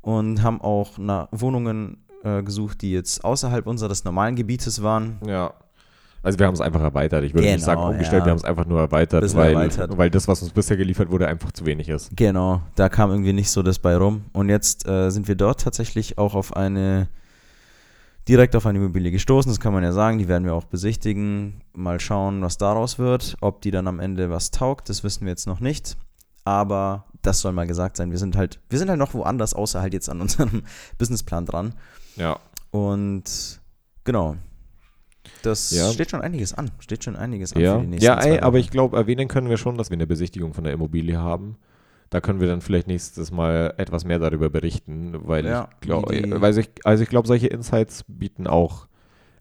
[SPEAKER 1] und haben auch nach Wohnungen äh, gesucht, die jetzt außerhalb unseres normalen Gebietes waren.
[SPEAKER 2] Ja. Also wir haben es einfach erweitert. Ich würde nicht
[SPEAKER 1] Genau,
[SPEAKER 2] sagen umgestellt,
[SPEAKER 1] ja.
[SPEAKER 2] wir haben es einfach nur erweitert, weil,
[SPEAKER 1] erweitert.
[SPEAKER 2] weil das, was uns bisher geliefert wurde, einfach zu wenig ist.
[SPEAKER 1] Genau, da kam irgendwie nicht so das bei rum. Und jetzt äh, sind wir dort tatsächlich auch auf eine, direkt auf eine Immobilie gestoßen. Das kann man ja sagen, die werden wir auch besichtigen. Mal schauen, was daraus wird. Ob die dann am Ende was taugt, das wissen wir jetzt noch nicht. Aber das soll mal gesagt sein. Wir sind halt, wir sind halt noch woanders, außer halt jetzt an unserem Businessplan dran.
[SPEAKER 2] Ja.
[SPEAKER 1] Und genau. Das
[SPEAKER 2] Ja.
[SPEAKER 1] steht schon einiges an. Steht schon einiges an
[SPEAKER 2] Ja,
[SPEAKER 1] für die nächsten
[SPEAKER 2] ja ey, aber ich glaube, erwähnen können wir schon, dass wir eine Besichtigung von der Immobilie haben. Da können wir dann vielleicht nächstes Mal etwas mehr darüber berichten, weil
[SPEAKER 1] Ja,
[SPEAKER 2] ich glaube, weil ich, also ich glaube, solche Insights bieten auch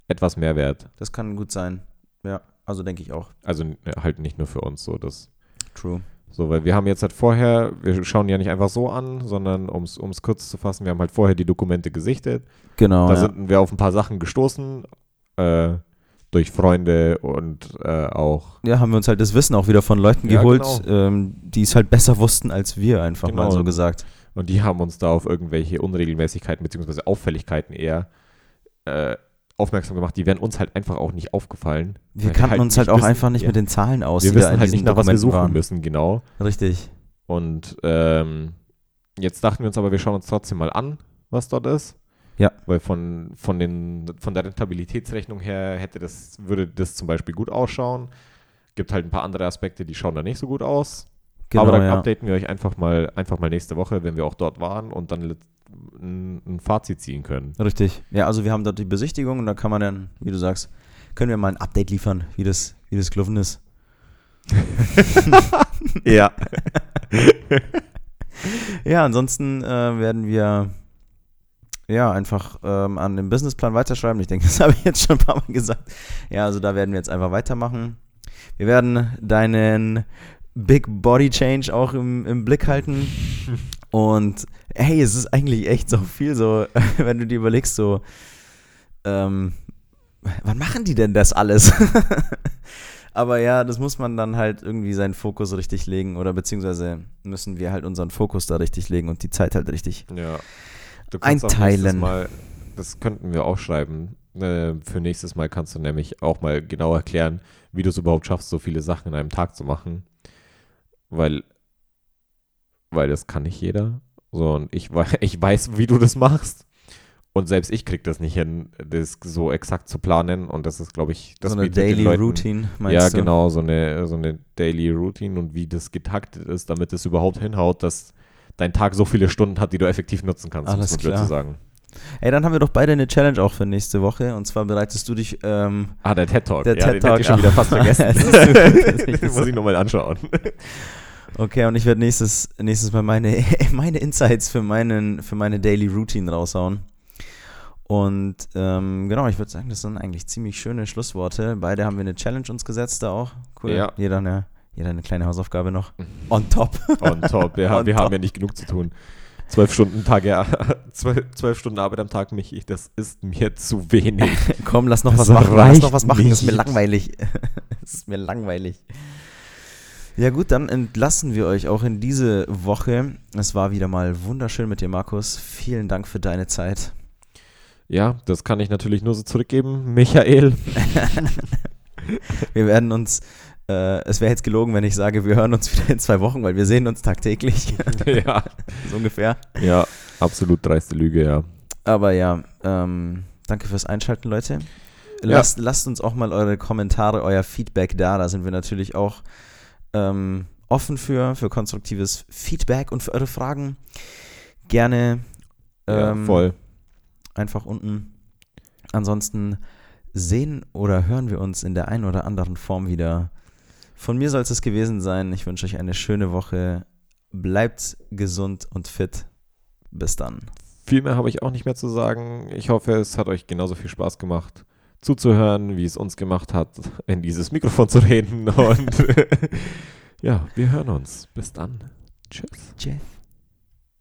[SPEAKER 2] etwas Mehrwert.
[SPEAKER 1] Das kann gut sein. Ja, also denke ich auch.
[SPEAKER 2] Also n- halt nicht nur für uns so, das
[SPEAKER 1] True.
[SPEAKER 2] so, weil wir haben jetzt halt vorher, wir schauen ja nicht einfach so an, sondern um es kurz zu fassen, wir haben halt vorher die Dokumente gesichtet.
[SPEAKER 1] Genau.
[SPEAKER 2] da
[SPEAKER 1] ja.
[SPEAKER 2] sind wir auf ein paar Sachen gestoßen, äh, durch Freunde und äh, auch
[SPEAKER 1] ja, haben wir uns halt das Wissen auch wieder von Leuten
[SPEAKER 2] Ja,
[SPEAKER 1] geholt,
[SPEAKER 2] genau.
[SPEAKER 1] ähm, die es halt besser wussten als wir, einfach mal
[SPEAKER 2] Genau.
[SPEAKER 1] so gesagt.
[SPEAKER 2] Und die haben uns da auf irgendwelche Unregelmäßigkeiten bzw. Auffälligkeiten eher äh, aufmerksam gemacht. Die wären uns halt einfach auch nicht aufgefallen.
[SPEAKER 1] Wir kannten
[SPEAKER 2] halt
[SPEAKER 1] uns halt auch
[SPEAKER 2] wissen-
[SPEAKER 1] einfach nicht
[SPEAKER 2] ja.
[SPEAKER 1] mit den Zahlen aus,
[SPEAKER 2] Wir wissen halt nicht, nach was wir suchen
[SPEAKER 1] waren.
[SPEAKER 2] müssen, genau.
[SPEAKER 1] Richtig.
[SPEAKER 2] Und ähm, jetzt dachten wir uns aber, wir schauen uns trotzdem mal an, was dort ist.
[SPEAKER 1] Ja.
[SPEAKER 2] Weil von, von, den, von der Rentabilitätsrechnung her hätte das, würde das zum Beispiel gut ausschauen. Gibt halt ein paar andere Aspekte, die schauen da nicht so gut aus.
[SPEAKER 1] Genau,
[SPEAKER 2] aber dann
[SPEAKER 1] ja.
[SPEAKER 2] updaten wir euch einfach mal, einfach mal nächste Woche, wenn wir auch dort waren und dann ein, ein Fazit ziehen können.
[SPEAKER 1] Richtig. Ja, also wir haben dort die Besichtigung und da kann man dann, wie du sagst, können wir mal ein Update liefern, wie das, wie das gelaufen ist.
[SPEAKER 2] Ja.
[SPEAKER 1] Ja, ansonsten äh, werden wir ja einfach ähm, an dem Businessplan weiterschreiben. Ich denke, das habe ich jetzt schon ein paar Mal gesagt. Ja, also da werden wir jetzt einfach weitermachen. Wir werden deinen Big Body Change auch im, im Blick halten. Und hey, es ist eigentlich echt so viel so, wenn du dir überlegst, so, ähm, wann machen die denn das alles? Aber ja, das muss man dann halt irgendwie seinen Fokus richtig legen oder beziehungsweise müssen wir halt unseren Fokus da richtig legen und die Zeit halt richtig.
[SPEAKER 2] Ja. Du kannst auch
[SPEAKER 1] Einteilen.
[SPEAKER 2] Mal, das könnten wir auch schreiben. Äh, für nächstes Mal kannst du nämlich auch mal genau erklären, wie du es überhaupt schaffst, so viele Sachen in einem Tag zu machen. Weil, weil das kann nicht jeder. So, und ich, ich weiß, wie du das machst. Und selbst ich kriege das nicht hin, das so exakt zu planen. Und das ist, glaube ich, das
[SPEAKER 1] so eine Daily
[SPEAKER 2] Leuten-
[SPEAKER 1] Routine, meinst
[SPEAKER 2] ja,
[SPEAKER 1] du?
[SPEAKER 2] genau, so eine, so eine Daily Routine und wie das getaktet ist, damit es überhaupt hinhaut, dass dein Tag so viele Stunden hat, die du effektiv nutzen kannst,
[SPEAKER 1] Alles
[SPEAKER 2] muss man
[SPEAKER 1] klar.
[SPEAKER 2] zu sagen.
[SPEAKER 1] Ey, dann haben wir doch beide eine Challenge auch für nächste Woche. Und zwar bereitest du dich. Ähm,
[SPEAKER 2] Ah, der TED Talk.
[SPEAKER 1] Der
[SPEAKER 2] ja,
[SPEAKER 1] TED
[SPEAKER 2] den hätte ich schon
[SPEAKER 1] Talk,
[SPEAKER 2] wieder fast vergessen. Den muss ich nochmal anschauen.
[SPEAKER 1] okay, und ich werde nächstes, nächstes Mal meine, meine Insights für, meinen, für meine Daily Routine raushauen. Und ähm, genau, ich würde sagen, das sind eigentlich ziemlich schöne Schlussworte. Beide haben wir eine Challenge uns gesetzt da auch. Cool.
[SPEAKER 2] Ja.
[SPEAKER 1] Jeder, eine, jeder eine kleine Hausaufgabe noch. On top.
[SPEAKER 2] On top. Ja,
[SPEAKER 1] On
[SPEAKER 2] wir
[SPEAKER 1] top.
[SPEAKER 2] haben ja nicht genug zu tun. Zwölf Stunden Tage, zwölf, zwölf Stunden Arbeit am Tag, Michi, das ist mir zu wenig.
[SPEAKER 1] Komm, lass noch
[SPEAKER 2] Das
[SPEAKER 1] was machen. Lass noch was machen. Das ist mir
[SPEAKER 2] nicht.
[SPEAKER 1] langweilig. Das ist mir langweilig. Ja gut, dann entlassen wir euch auch in diese Woche. Es war wieder mal wunderschön mit dir, Markus. Vielen Dank für deine Zeit.
[SPEAKER 2] Ja, das kann ich natürlich nur so zurückgeben. Michael.
[SPEAKER 1] Wir werden uns, äh, es wäre jetzt gelogen, wenn ich sage, wir hören uns wieder in zwei Wochen, weil wir sehen uns tagtäglich,
[SPEAKER 2] ja.
[SPEAKER 1] so ungefähr.
[SPEAKER 2] ja, absolut dreiste Lüge, ja.
[SPEAKER 1] Aber ja, ähm, danke fürs Einschalten, Leute.
[SPEAKER 2] Ja.
[SPEAKER 1] Lasst, lasst uns auch mal eure Kommentare, euer Feedback da. Da sind wir natürlich auch ähm, offen für, für konstruktives Feedback und für eure Fragen. Gerne
[SPEAKER 2] ja
[SPEAKER 1] ähm,
[SPEAKER 2] voll.
[SPEAKER 1] einfach unten. Ansonsten sehen oder hören wir uns in der einen oder anderen Form wieder. Von mir soll es es gewesen sein. Ich wünsche euch eine schöne Woche. Bleibt gesund und fit. Bis dann.
[SPEAKER 2] Viel mehr habe ich auch nicht mehr zu sagen. Ich hoffe, es hat euch genauso viel Spaß gemacht, zuzuhören, wie es uns gemacht hat, in dieses Mikrofon zu reden. Und ja, wir hören uns. Bis dann. Tschüss.
[SPEAKER 1] Tschüss.